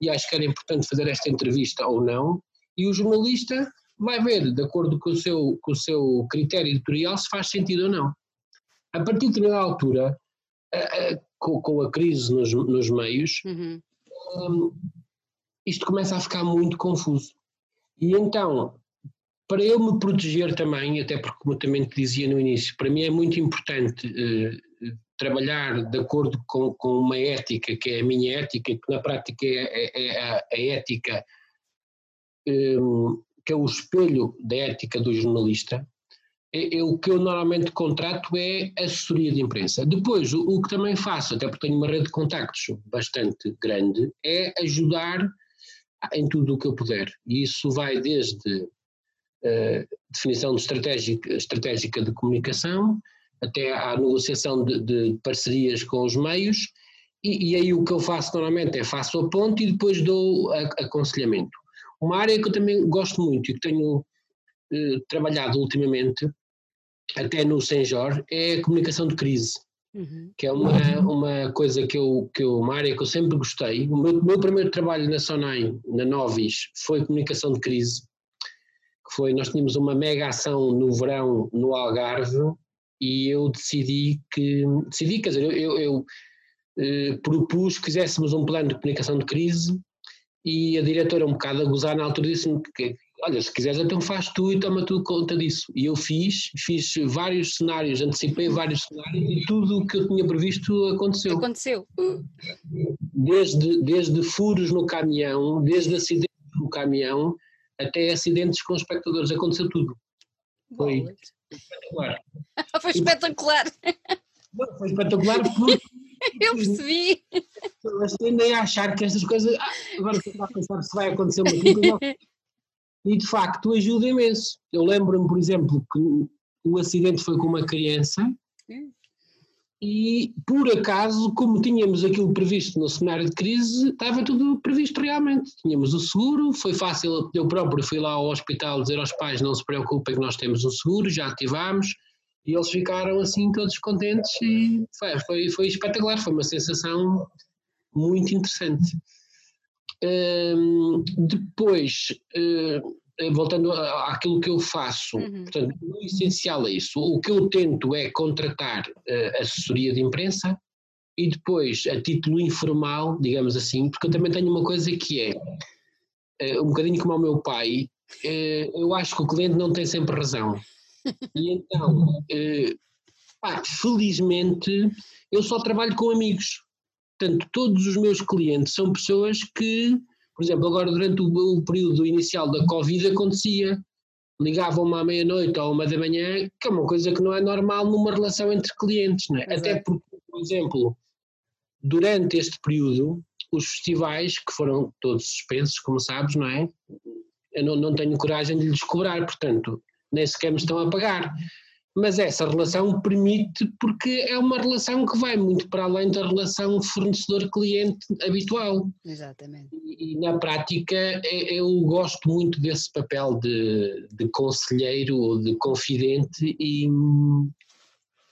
S2: e acho que era importante fazer esta entrevista ou não, e o jornalista vai ver, de acordo com o seu, com o seu critério editorial, se faz sentido ou não. A partir de determinada altura, a, a, com, com, a crise nos, nos meios, uhum. um, isto começa a ficar muito confuso. E então, para eu me proteger também, até porque, como também te dizia no início, para mim é muito importante uh, trabalhar de acordo com, com, uma ética que é a minha ética, que na prática é, é, é a, a, ética um, que é o espelho da ética do jornalista, é, é, o que eu normalmente contrato é assessoria de imprensa. Depois, o, o, que também faço, até porque tenho uma rede de contactos bastante grande, é ajudar em tudo o que eu puder. E isso vai desde uh, definição de estratégica, estratégica de comunicação, até à negociação de, de parcerias com os meios, e, e, aí o que eu faço normalmente é faço a ponte e depois dou a, aconselhamento. Uma área que eu também gosto muito e que tenho eh, trabalhado ultimamente, até no Senjor, é a comunicação de crise. Uhum. Que é uma, uma coisa que eu, que eu, uma área que eu sempre gostei. O meu, meu primeiro trabalho na Sonai, na Novis, foi comunicação de crise. Que foi, nós tínhamos uma mega ação no verão no Algarve, e eu decidi que, decidi, quer dizer, eu, eu, eu eh, propus que fizéssemos um plano de comunicação de crise e a diretora um bocado a gozar na altura disse-me que, olha, se quiseres então faz tu e toma tu conta disso. E eu fiz, fiz vários cenários, antecipei vários cenários e tudo o que eu tinha previsto aconteceu.
S1: Aconteceu.
S2: Desde, desde furos no caminhão, desde acidentes no caminhão, até acidentes com espectadores, aconteceu tudo. Foi, espetacular. <laughs>
S1: foi espetacular.
S2: Não, foi espetacular porque. <laughs>
S1: Eu percebi.
S2: Mas tendem a achar que estas coisas. Ah, agora estou a pensar se vai acontecer uma coisa. E de facto ajuda imenso. Eu lembro-me, por exemplo, que o acidente foi com uma criança e por acaso, como tínhamos aquilo previsto no cenário de crise, estava tudo previsto realmente. Tínhamos o seguro, foi fácil, eu próprio fui lá ao hospital dizer aos pais não se preocupem que nós temos um seguro, já ativámos, e eles ficaram assim todos contentes e foi, foi, foi espetacular, foi uma sensação muito interessante. depois, uh, voltando àquilo que eu faço, uhum. portanto, o essencial é isso. O que eu tento é contratar uh, assessoria de imprensa e depois, a título informal, digamos assim, porque eu também tenho uma coisa que é, uh, um bocadinho como o meu pai, eu acho que o cliente não tem sempre razão. E então, pá, felizmente, eu só trabalho com amigos. Portanto, todos os meus clientes são pessoas que por exemplo, agora durante o, o período inicial da Covid acontecia, ligavam-me à meia-noite ou uma da manhã, que é uma coisa que não é normal numa relação entre clientes, não é? Até porque, por exemplo, durante este período, os festivais, que foram todos suspensos, como sabes, não é? Eu não, não tenho coragem de lhes cobrar, portanto, nem sequer me estão a pagar mas essa relação permite, porque é uma relação que vai muito para além da relação fornecedor-cliente habitual.
S1: Exatamente.
S2: E, e, na prática eu gosto muito desse papel de, de conselheiro ou de confidente e,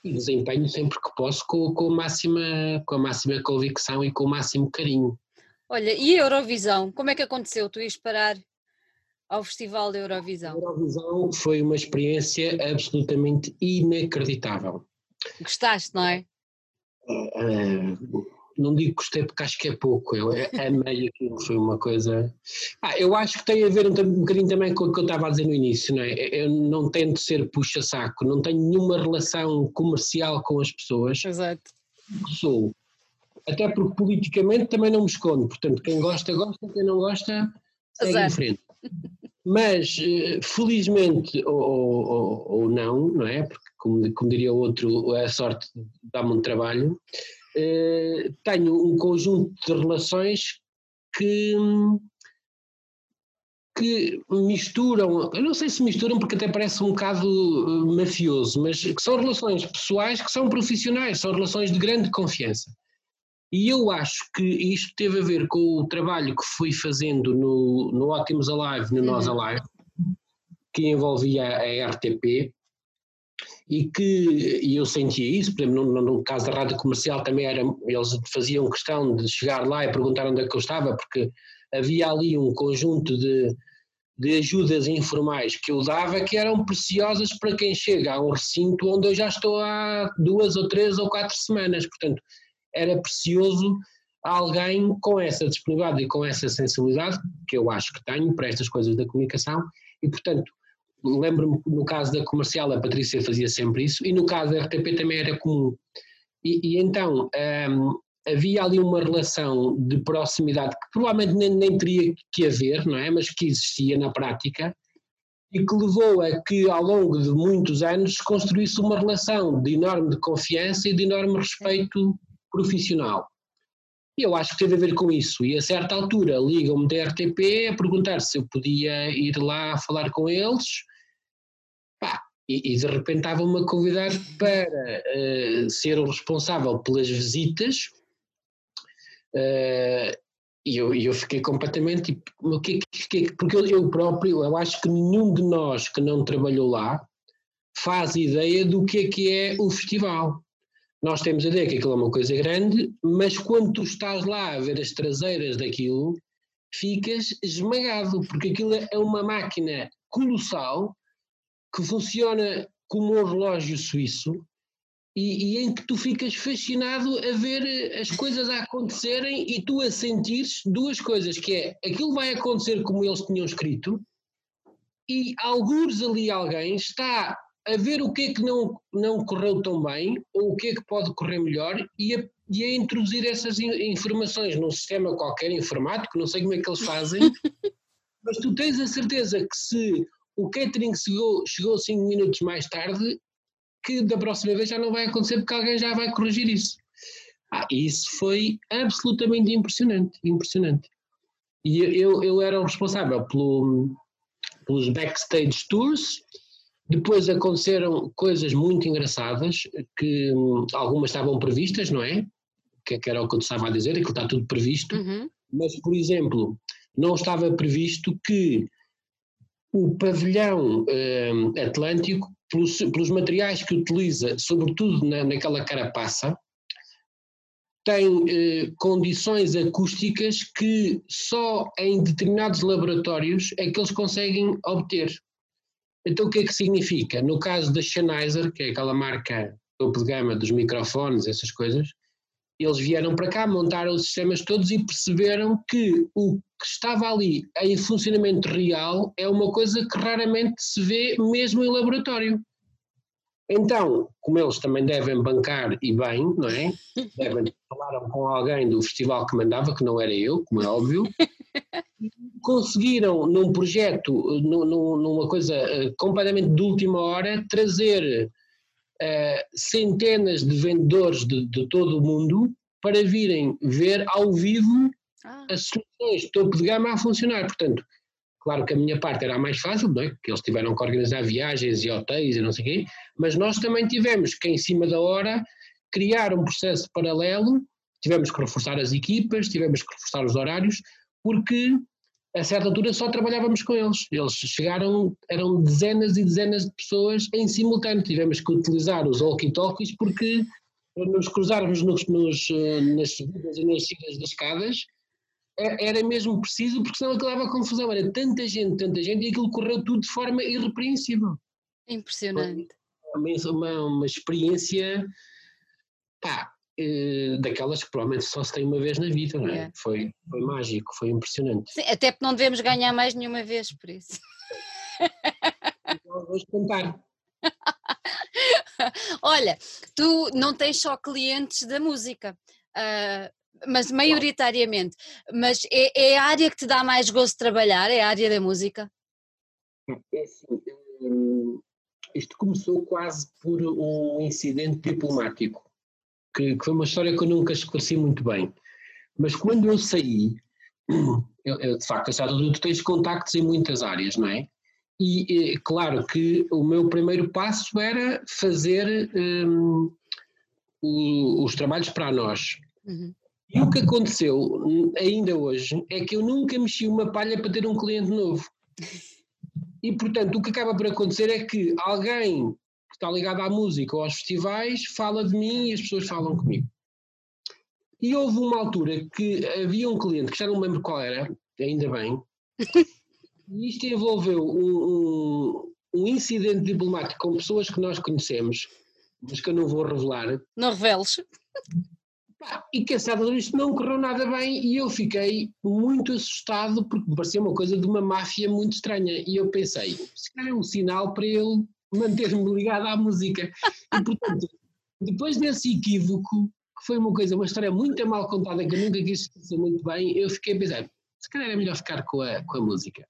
S2: e desempenho sempre que posso com, com, a máxima, com a máxima convicção e com o máximo carinho.
S1: Olha, e a Eurovisão, como é que aconteceu? Tu ias parar ao Festival da Eurovisão? A
S2: Eurovisão foi uma experiência absolutamente inacreditável.
S1: Gostaste, não é?
S2: Uh, não digo gostei porque acho que é pouco, eu amei aquilo, foi uma coisa. Ah, eu acho que tem a ver um, um bocadinho também com o que eu estava a dizer no início, não é? Eu não tento ser puxa-saco, não tenho nenhuma relação comercial com as pessoas.
S1: Exato.
S2: Sou. Até porque politicamente também não me escondo, portanto, quem gosta, gosta, quem não gosta, segue Exato. em frente. Mas, eh, felizmente ou, ou, ou, não, não é? Porque, como, como diria outro, a sorte dá-me um trabalho. Eh, tenho um conjunto de relações que, que misturam, eu não sei se misturam porque até parece um bocado eh, mafioso, mas que são relações pessoais que são profissionais, são relações de grande confiança. E eu acho que isto teve a ver com o trabalho que fui fazendo no, no Ótimos Alive, no uhum. Nós Alive, que envolvia a RTP, e que e eu sentia isso, por exemplo, no, no, caso da rádio comercial também era, eles faziam questão de chegar lá e perguntar onde é que eu estava, porque havia ali um conjunto de, de ajudas informais que eu dava que eram preciosas para quem chega a um recinto onde eu já estou há duas ou três ou quatro semanas, portanto era precioso alguém com essa disponibilidade e com essa sensibilidade, que eu acho que tenho para estas coisas da comunicação, e portanto, lembro-me no caso da comercial a Patrícia fazia sempre isso, e no caso da RTP também era comum. E, e então um, havia ali uma relação de proximidade que provavelmente nem, nem teria que haver, não é? Mas que existia na prática, e que levou a que ao longo de muitos anos se construísse uma relação de enorme confiança e de enorme respeito profissional. E eu acho que teve a ver com isso. E a certa altura ligam-me da RTP a perguntar se eu podia ir lá falar com eles. Pá, e, e, de repente estavam-me a convidar para uh, ser o responsável pelas visitas. Uh, e eu, eu fiquei completamente tipo, que, que, porque eu, eu próprio, eu acho que nenhum de nós que não trabalhou lá faz ideia do que é que é o festival nós temos a ideia que aquilo é uma coisa grande, mas quando tu estás lá a ver as traseiras daquilo, ficas esmagado, porque aquilo é uma máquina colossal que funciona como um relógio suíço e, e, em que tu ficas fascinado a ver as coisas a acontecerem e tu a sentires duas coisas, que é aquilo vai acontecer como eles tinham escrito e alguns ali alguém está a ver o que é que não, não correu tão bem ou o que é que pode correr melhor e a, e a introduzir essas informações num sistema qualquer informático, não sei como é que eles fazem, <laughs> mas tu tens a certeza que se o catering chegou, chegou cinco minutos mais tarde, que da próxima vez já não vai acontecer porque alguém já vai corrigir isso. Ah, isso foi absolutamente impressionante, impressionante. E eu, eu era o responsável pelo, pelos backstage tours, depois aconteceram coisas muito engraçadas, que hum, algumas estavam previstas, não é? Que, que era o que eu estava a dizer, que está tudo previsto, uhum. mas, por exemplo, não estava previsto que o pavilhão hum, atlântico, pelos, pelos, materiais que utiliza, sobretudo na, naquela carapaça, tem eh, condições acústicas que só em determinados laboratórios é que eles conseguem obter. Então o que é que significa? No caso da Sennheiser, que é aquela marca topo de gama dos microfones, essas coisas, eles vieram para cá, montaram os sistemas todos e perceberam que o que estava ali em funcionamento real é uma coisa que raramente se vê mesmo em laboratório. Então, como eles também devem bancar e bem, não é? <laughs> Devem falaram com alguém do festival que mandava, que não era eu, como é óbvio, <laughs> conseguiram num projeto, numa coisa eh, completamente de última hora, trazer uh, centenas de vendedores de, de, todo o mundo para virem ver ao vivo ah. as soluções topo de gama a funcionar. Portanto, claro que a minha parte era a mais fácil, não é? que eles tiveram que organizar viagens e hotéis e não sei o quê, mas nós também tivemos que, em cima da hora, criar um processo paralelo, tivemos que reforçar as equipas, tivemos que reforçar os horários, porque a certa altura só trabalhávamos com eles. Eles chegaram, eram dezenas e dezenas de pessoas em simultâneo. Tivemos que utilizar os walkie-talkies porque nos cruzarmos nos, nos, eh, nas subidas e nas descidas das escadas é, era mesmo preciso porque senão aquilo dava confusão. Era tanta gente, tanta gente e aquilo correu tudo de forma irrepreensível.
S1: Impressionante.
S2: Uma, uma, uma experiência pá, daquelas que provavelmente só se tem uma vez na vida, não é? Yeah. Foi, foi mágico, foi impressionante.
S1: Sim, até porque não devemos ganhar mais nenhuma vez por isso.
S2: Vamos tentar. <laughs>
S1: Olha, tu não tens só clientes da música, uh, mas maioritariamente, mas é, é, a área que te dá mais gosto de trabalhar, é a área da música?
S2: É assim, hum, isto começou quase por um incidente diplomático que, que, foi uma história que eu nunca esclareci muito bem. Mas quando eu saí, <clears throat> eu, eu, de facto, tu, tu tens contactos em muitas áreas, não é? E, claro que o meu primeiro passo era fazer um, o, os trabalhos para nós. Uhum. E o que aconteceu ainda hoje é que eu nunca mexi uma palha para ter um cliente novo. <laughs> E portanto, o que acaba por acontecer é que alguém que está ligado à música ou aos festivais fala de mim e as pessoas falam comigo. E houve uma altura que havia um cliente que já não me lembro qual era, ainda bem, e isto envolveu um, um, um, incidente diplomático com pessoas que nós conhecemos, mas que eu não vou revelar.
S1: Não reveles.
S2: E que a certa isto não correu nada bem e eu fiquei muito assustado porque me parecia uma coisa de uma máfia muito estranha. E eu pensei, se calhar é um sinal para ele manter-me ligado à música. E, portanto, depois desse equívoco, que foi uma coisa, uma história muito mal contada, que eu nunca quis esquecer muito bem, eu fiquei a pensar, se calhar é melhor ficar com a, com a música.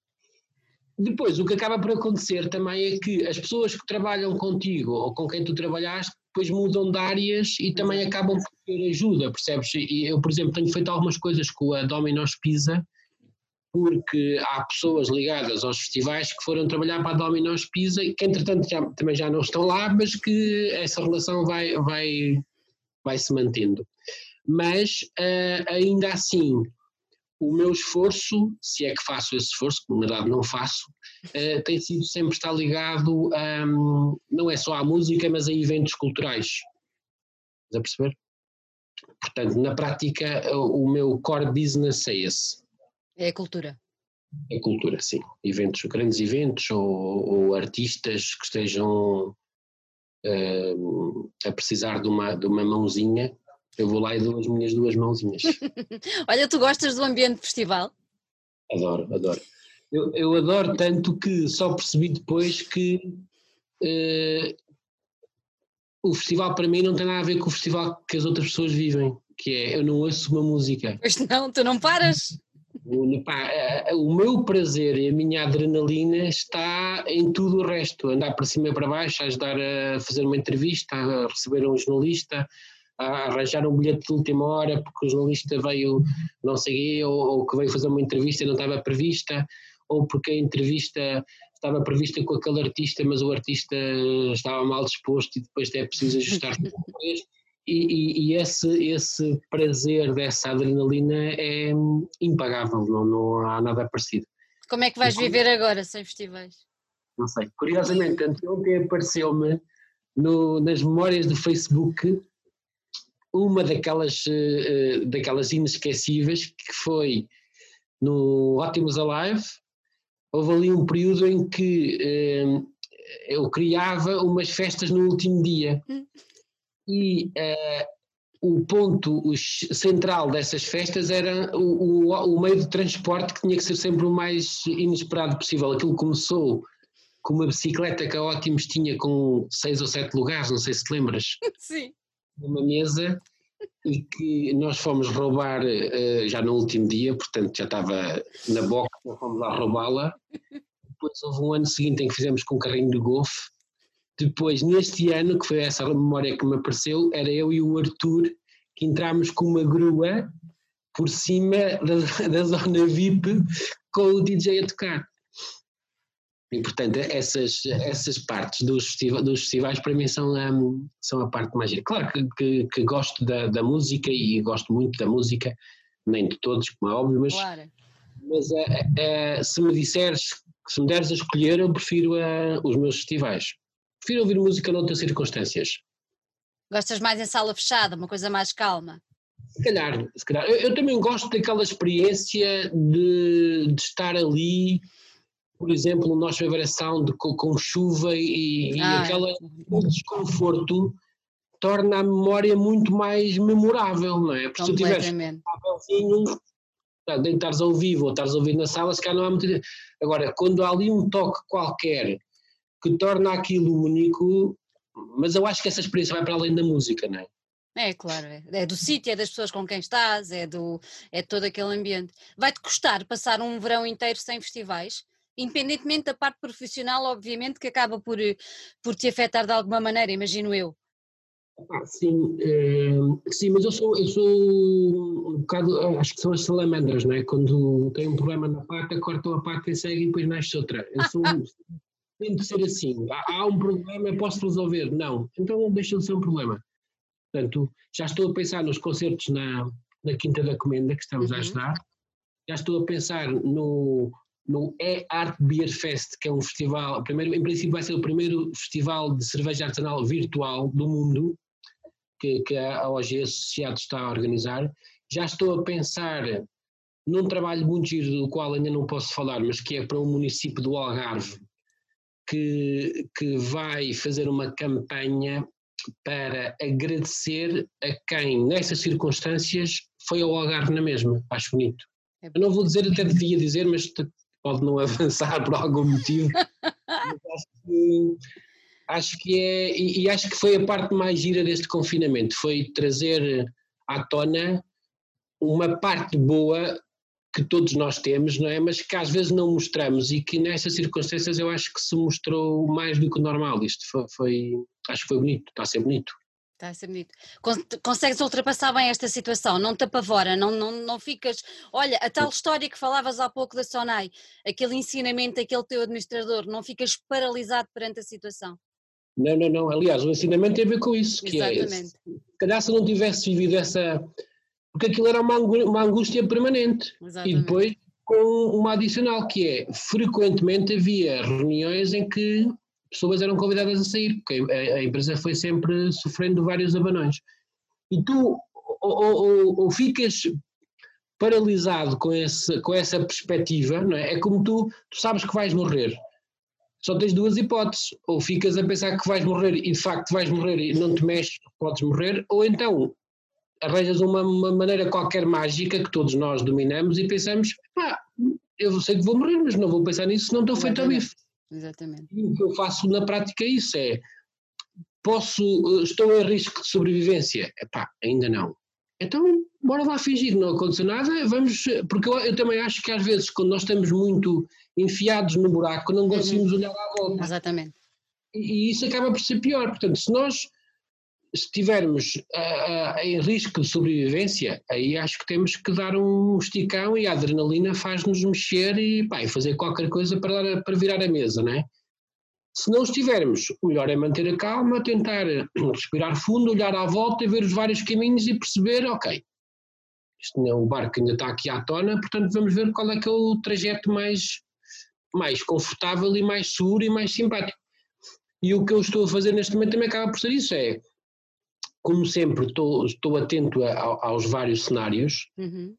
S2: Depois, o que acaba por acontecer também é que as pessoas que trabalham contigo ou com quem tu trabalhaste, depois mudam de áreas e também acabam por ter ajuda, percebes? E eu, por exemplo, tenho feito algumas coisas com a Domino's Pizza, porque há pessoas ligadas aos festivais que foram trabalhar para a Domino's Pizza e que entretanto já, também já não estão lá, mas que essa relação vai, vai, vai se mantendo. Mas uh, ainda assim, o meu esforço, se é que faço esse esforço, que na verdade não faço, uh, tem sido sempre estar ligado um, não é só à música, mas a eventos culturais. Estás a perceber? Portanto, na prática, o meu core business é esse.
S1: É a cultura.
S2: É cultura, sim. Eventos, grandes eventos ou, ou artistas que estejam uh, a precisar de uma, de uma mãozinha, eu vou lá e dou as minhas duas mãozinhas. <laughs>
S1: Olha, tu gostas do ambiente de festival?
S2: Adoro, adoro. Eu, eu adoro tanto que só percebi depois que uh, o festival para mim não tem nada a ver com o festival que as outras pessoas vivem, que é eu não ouço uma música.
S1: Pois não, tu não paras. <laughs>
S2: Pá, o meu prazer e a minha adrenalina está em tudo o resto, andar para cima e para baixo, a ajudar a fazer uma entrevista, a receber um jornalista, a arranjar um bilhete de última hora porque o jornalista veio não sei ou, ou que veio fazer uma entrevista e não estava prevista, ou porque a entrevista estava prevista com aquele artista, mas o artista estava mal disposto e depois é preciso ajustar e, e, e, esse, esse prazer dessa adrenalina é impagável, não, não há nada parecido.
S1: Como é que vais viver agora sem festivais?
S2: Não sei. Curiosamente, ontem apareceu-me nas memórias do Facebook uma daquelas, uh, daquelas inesquecíveis que foi no Ótimos Alive. Houve ali um período em que uh, eu criava umas festas no último dia. E uh, o ponto central dessas festas era o, o, o, meio de transporte que tinha que ser sempre o mais inesperado possível. Aquilo começou com uma bicicleta que a Ótimos tinha com seis ou sete lugares, não sei se te lembras. <laughs>
S1: Sim.
S2: Uma mesa e que nós fomos roubar uh, já no último dia, portanto já estava na boca, fomos lá roubá-la. <laughs> Depois houve um ano seguinte em que fizemos com um carrinho de golfe depois, neste ano, que foi essa memória que me apareceu, era eu e o Arthur que entramos com uma grua por cima da, <laughs> da zona VIP com o DJ a tocar. E, portanto, essas, essas partes dos, festiva, dos festivais para mim são, um, são a parte mais. Claro que, que, que, gosto da, da música e gosto muito da música, nem de todos, como é óbvio, mas, claro. mas uh, uh, se me disseres, se me deres a escolher, eu prefiro uh, os meus festivais. Prefiro ouvir música noutras circunstâncias.
S1: Gostas mais em sala fechada, uma coisa mais calma?
S2: Se calhar, se calhar. Eu, eu também gosto daquela experiência de, de estar ali por exemplo, nós ver a sound com, com chuva e, e aquele desconforto torna a memória muito mais memorável, não é? Porque se tu tiveres um papelzinho, estares ao vivo ou estares a ouvir na sala, se calhar não há muito. Agora, quando há ali um toque qualquer que torna aquilo único, mas eu acho que essa experiência vai para além da música, não é?
S1: É, claro, é, é do sítio, é das pessoas com quem estás, é, do, é todo aquele ambiente. Vai-te custar passar um verão inteiro sem festivais? independentemente da parte profissional, obviamente, que acaba por, eh, por te afetar de alguma maneira, imagino eu.
S2: Ah, sim, é, sim, mas eu sou, eu sou um bocado, acho que são as salamandras, não é? Quando tem um problema na pata, cortam a pata e seguem e depois nasce outra. Eu sou, tem de ser assim, há, há um problema, posso resolver? Não, então deixa de ser um problema. Portanto, já estou a pensar nos concertos na, na Quinta da Comenda que estamos uhum. a ajudar, já estou a pensar no, no E Art Beer Fest, que é um festival, primeiro, em princípio vai ser o primeiro festival de cerveja artesanal virtual do mundo, que, que a OG Associado está a organizar. Já estou a pensar num trabalho muito giro, do qual ainda não posso falar, mas que é para um município do Algarve, que, que vai fazer uma campanha para agradecer a quem, nessas circunstâncias, foi ao Algarve na mesma. Acho bonito. É Eu não vou dizer, até devia dizer, mas pode não <laughs> avançar por algum motivo. acho, que, acho que é, e, e, acho que foi a parte mais gira deste confinamento, foi trazer à tona uma parte boa que todos nós temos, não é? Mas que às vezes não mostramos e que nessas circunstâncias eu acho que se mostrou mais do que normal. Isto foi, foi acho que foi bonito, está a ser bonito.
S1: Está a ser bonito. Consegues ultrapassar bem esta situação, não te apavora, não, não, não ficas. Olha, a tal história que falavas há pouco da Sonai, aquele ensinamento daquele teu administrador, não ficas paralisado perante a situação?
S2: Não, não, não. Aliás, o ensinamento tem a ver com isso. Que é Exatamente. É, se calhar se não tivesse vivido essa. Porque aquilo era uma, uma angústia permanente. Exatamente. E depois com uma adicional, que é frequentemente havia reuniões em que pessoas eram convidadas a sair, porque a, a empresa foi sempre sofrendo vários abanões. E tu ou, ou, ou ficas paralisado com, esse, com essa perspectiva, não é? É como tu, tu sabes que vais morrer. Só tens duas hipóteses. Ou ficas a pensar que vais morrer e de facto vais morrer e não te mexes, podes morrer, ou então arranjas uma, uma maneira qualquer mágica que todos nós dominamos e pensamos, ah, eu sei que vou morrer, mas não vou pensar nisso, não estou feito ao bife.
S1: Exatamente.
S2: E o que eu faço na prática é isso, é posso, estou em risco de sobrevivência? Epá, ainda não. Então, bora lá fingir, não aconteceu nada, vamos, porque eu, eu, também acho que às vezes quando nós estamos muito enfiados no buraco, não conseguimos uhum. olhar à volta.
S1: Exatamente.
S2: E, e, isso acaba por ser pior, portanto, se nós estivermos uh, uh, em risco de sobrevivência, aí acho que temos que dar um esticão e a adrenalina faz-nos mexer e, pá, e fazer qualquer coisa para, dar, para virar a mesa, não é? Se não estivermos, o melhor é manter a calma, tentar <coughs> respirar fundo, olhar à volta, ver os vários caminhos e perceber, ok, isto não, o barco ainda está aqui à tona, portanto vamos ver qual é que é o trajeto mais, mais confortável e mais seguro e mais simpático. E o que eu estou a fazer neste momento também acaba por ser isso, é como sempre, estou, estou atento a, a, aos vários cenários. Uhum.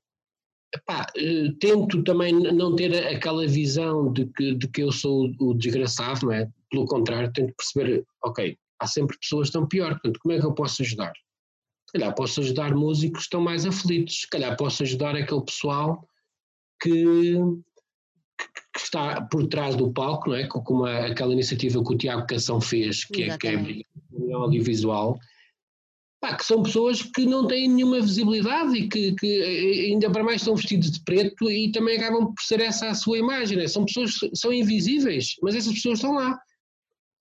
S2: Epá, eh, tento também não ter aquela visão de que, de que eu sou o desgraçado, não é? Pelo contrário, tento perceber, ok, há sempre pessoas que estão pior, portanto, como é que eu posso ajudar? Se calhar posso ajudar músicos que estão mais aflitos, se calhar posso ajudar aquele pessoal que, que está por trás do palco, não é? Como aquela iniciativa que o Tiago Cação fez, que Exatamente. é, que é audiovisual, pá, que são pessoas que não têm nenhuma visibilidade e que, que, ainda para mais estão vestidos de preto e também acabam por ser essa a sua imagem, né? são pessoas que são invisíveis, mas essas pessoas estão lá.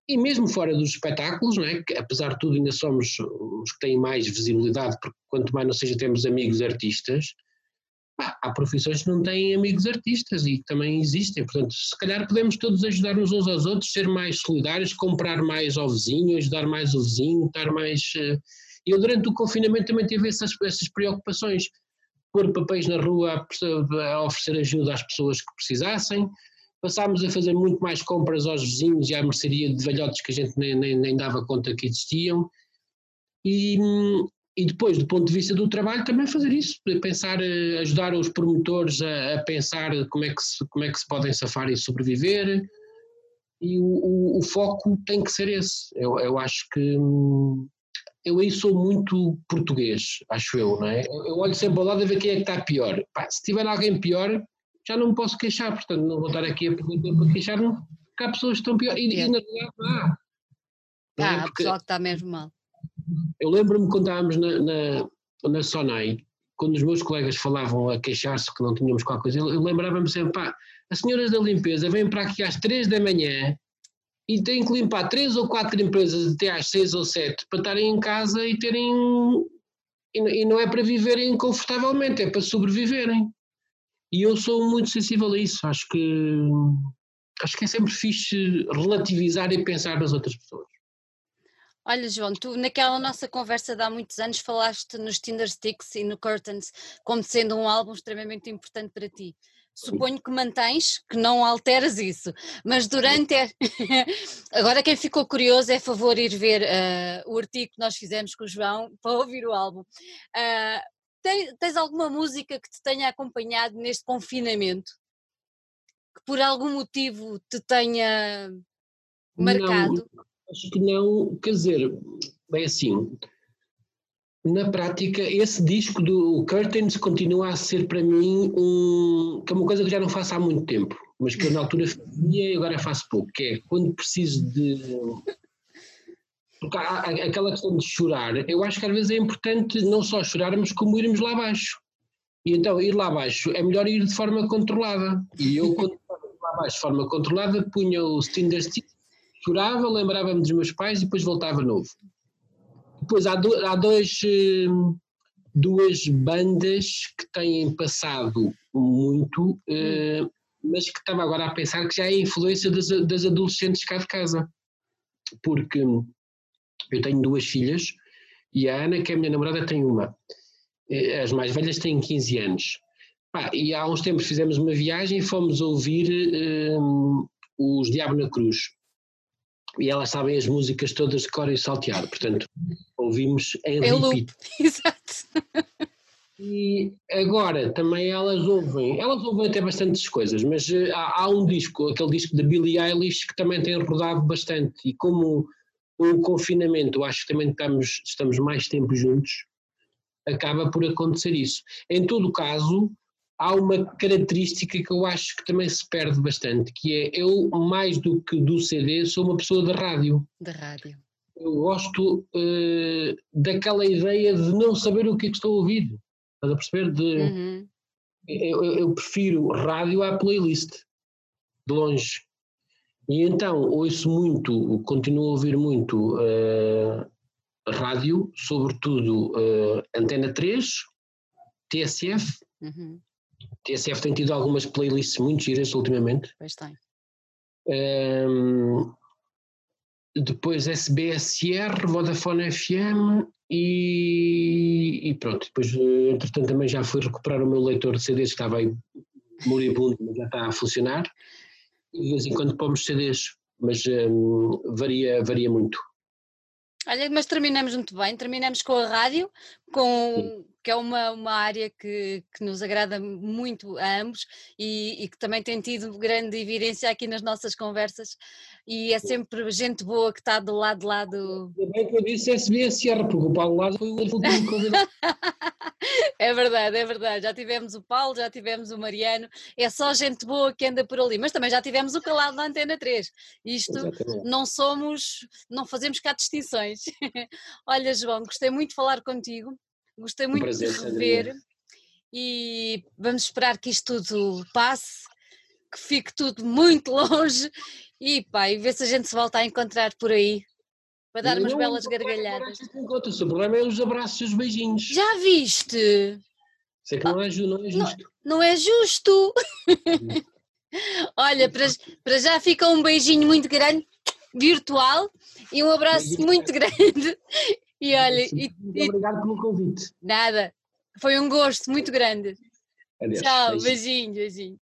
S2: E mesmo fora dos espetáculos, não é? que apesar de tudo ainda somos os que têm mais visibilidade, porque quanto mais não seja temos amigos artistas, há profissões que não têm amigos artistas e que também existem, portanto, se calhar podemos todos ajudar uns aos outros, ser mais solidários, comprar mais ao vizinho, ajudar mais o vizinho, estar mais. Eh, eu, durante o confinamento, também tive essas, essas preocupações. Pôr papéis na rua a, a oferecer ajuda às pessoas que precisassem. Passámos a fazer muito mais compras aos vizinhos e à mercearia de velhotes que a gente nem, nem, nem dava conta que existiam. E, e depois, do ponto de vista do trabalho, também fazer isso, pensar, eh, ajudar os promotores a, a pensar como é, que se, como é que se podem safar e sobreviver. E o, o, o foco tem que ser esse. Eu, eu acho que hum, eu aí sou muito português, acho eu, não é? Eu olho sempre ao lado a ver quem é que está pior. Pá, se tiver alguém pior, já não me posso queixar, portanto não vou estar aqui a perguntar para queixar, não, porque há pessoas que estão pior. E, e na realidade,
S1: ah, ah, é? pessoal que está mesmo mal.
S2: Eu lembro-me quando estávamos na, na, na Sonai, quando os meus colegas falavam a queixar-se que não tínhamos qualquer coisa, eu, lembrava-me sempre, pá, as senhoras da limpeza vêm para aqui às três da manhã e têm que limpar três ou quatro empresas até às seis ou sete para estarem em casa e terem. E não é para viverem confortavelmente, é para sobreviverem. E eu sou muito sensível a isso. Acho que, acho que é sempre fixe relativizar e pensar nas outras pessoas.
S1: Olha, João, tu naquela nossa conversa de há muitos anos falaste nos Tinder Sticks e no Curtains como sendo um álbum extremamente importante para ti. Suponho que mantens, que não alteras isso, mas durante. <laughs> Agora, quem ficou curioso é favor ir ver uh, o artigo que nós fizemos com o João para ouvir o álbum. Uh, tens, tens alguma música que te tenha acompanhado neste confinamento? Que por algum motivo te tenha marcado?
S2: Não Acho que não, quer dizer, bem assim, na prática, esse disco do Curtains continua a ser para mim um, que é uma coisa que já não faço há muito tempo, mas que eu na altura fazia e agora faço pouco, que é quando preciso de. Porque há, aquela questão de chorar, eu acho que às vezes é importante não só chorarmos, como irmos lá abaixo. E então ir lá abaixo é melhor ir de forma controlada. E eu, quando lá abaixo de forma controlada, punha o Tinder Stick chorava, lembrava-me dos meus pais e depois voltava novo. Depois há, do, há dois, hum, duas bandas que têm passado muito, hum. mas que estava agora a pensar que já é influência das, das adolescentes cá de casa. Porque eu tenho duas filhas e a Ana, que é a minha namorada, tem uma. As mais velhas têm 15 anos. e há uns tempos fizemos uma viagem e fomos ouvir um, os Diabo na Cruz e elas sabem as músicas todas de cor e salteado, portanto ouvimos em é repeat. <laughs> Exato. E agora também elas ouvem, elas ouvem até bastantes coisas, mas eh, há, há, um disco, aquele disco da Billie Eilish, que também tem rodado bastante. E como o confinamento, acho que também estamos, estamos mais tempo juntos, acaba por acontecer isso. Em todo caso, há uma característica que eu acho que também se perde bastante, que é eu, mais do que do CD, sou uma pessoa de rádio.
S1: De rádio.
S2: Eu gosto uh, daquela ideia de não saber o que é que estou a ouvir. Estás a perceber? De, uhum. eu, eu, prefiro rádio à playlist, de longe. E então ouço muito, continuo a ouvir muito uh, rádio, sobretudo uh, Antena 3, TSF, uhum. TSF tem tido algumas playlists muito giras ultimamente.
S1: Pois tem.
S2: Um, depois SBSR, Vodafone FM e, e, pronto. Depois, entretanto, também já fui recuperar o meu leitor de CDs que estava aí moribundo, mas já está a funcionar. E de vez em quando pomos CDs, mas um, varia, varia muito.
S1: Olha, mas terminamos muito bem, terminamos com a rádio, com, que é uma, uma área que, que nos agrada muito a ambos e, e, que também tem tido grande evidência aqui nas nossas conversas e é sempre gente boa que está do lado de lado.
S2: Ainda bem que eu disse SBSR, porque o Paulo Lado foi o. <laughs>
S1: É verdade, é verdade. Já tivemos o Paulo, já tivemos o Mariano. É só gente boa que anda por ali, mas também já tivemos o calado na Antena 3. Isto Exatamente. não somos, não fazemos cá distinções. <laughs> Olha, João, gostei muito de falar contigo, gostei muito um prazer, de rever e vamos esperar que isto tudo passe, que fique tudo muito <laughs> longe e pá, e ver se a gente se volta a encontrar por aí para dar umas belas gargalhadas.
S2: O problema é os abraços e os beijinhos.
S1: Já viste?
S2: Sei que não é, ju- não é justo.
S1: Não é justo! <laughs> Olha, para, para já fica um beijinho muito grande, virtual, e um abraço muito <laughs> grande. E olha, e,
S2: Muito
S1: e
S2: obrigado pelo convite.
S1: nada, foi um gosto muito grande.
S2: Adeus.
S1: Tchau,
S2: Beijinho.
S1: beijinho, beijinho.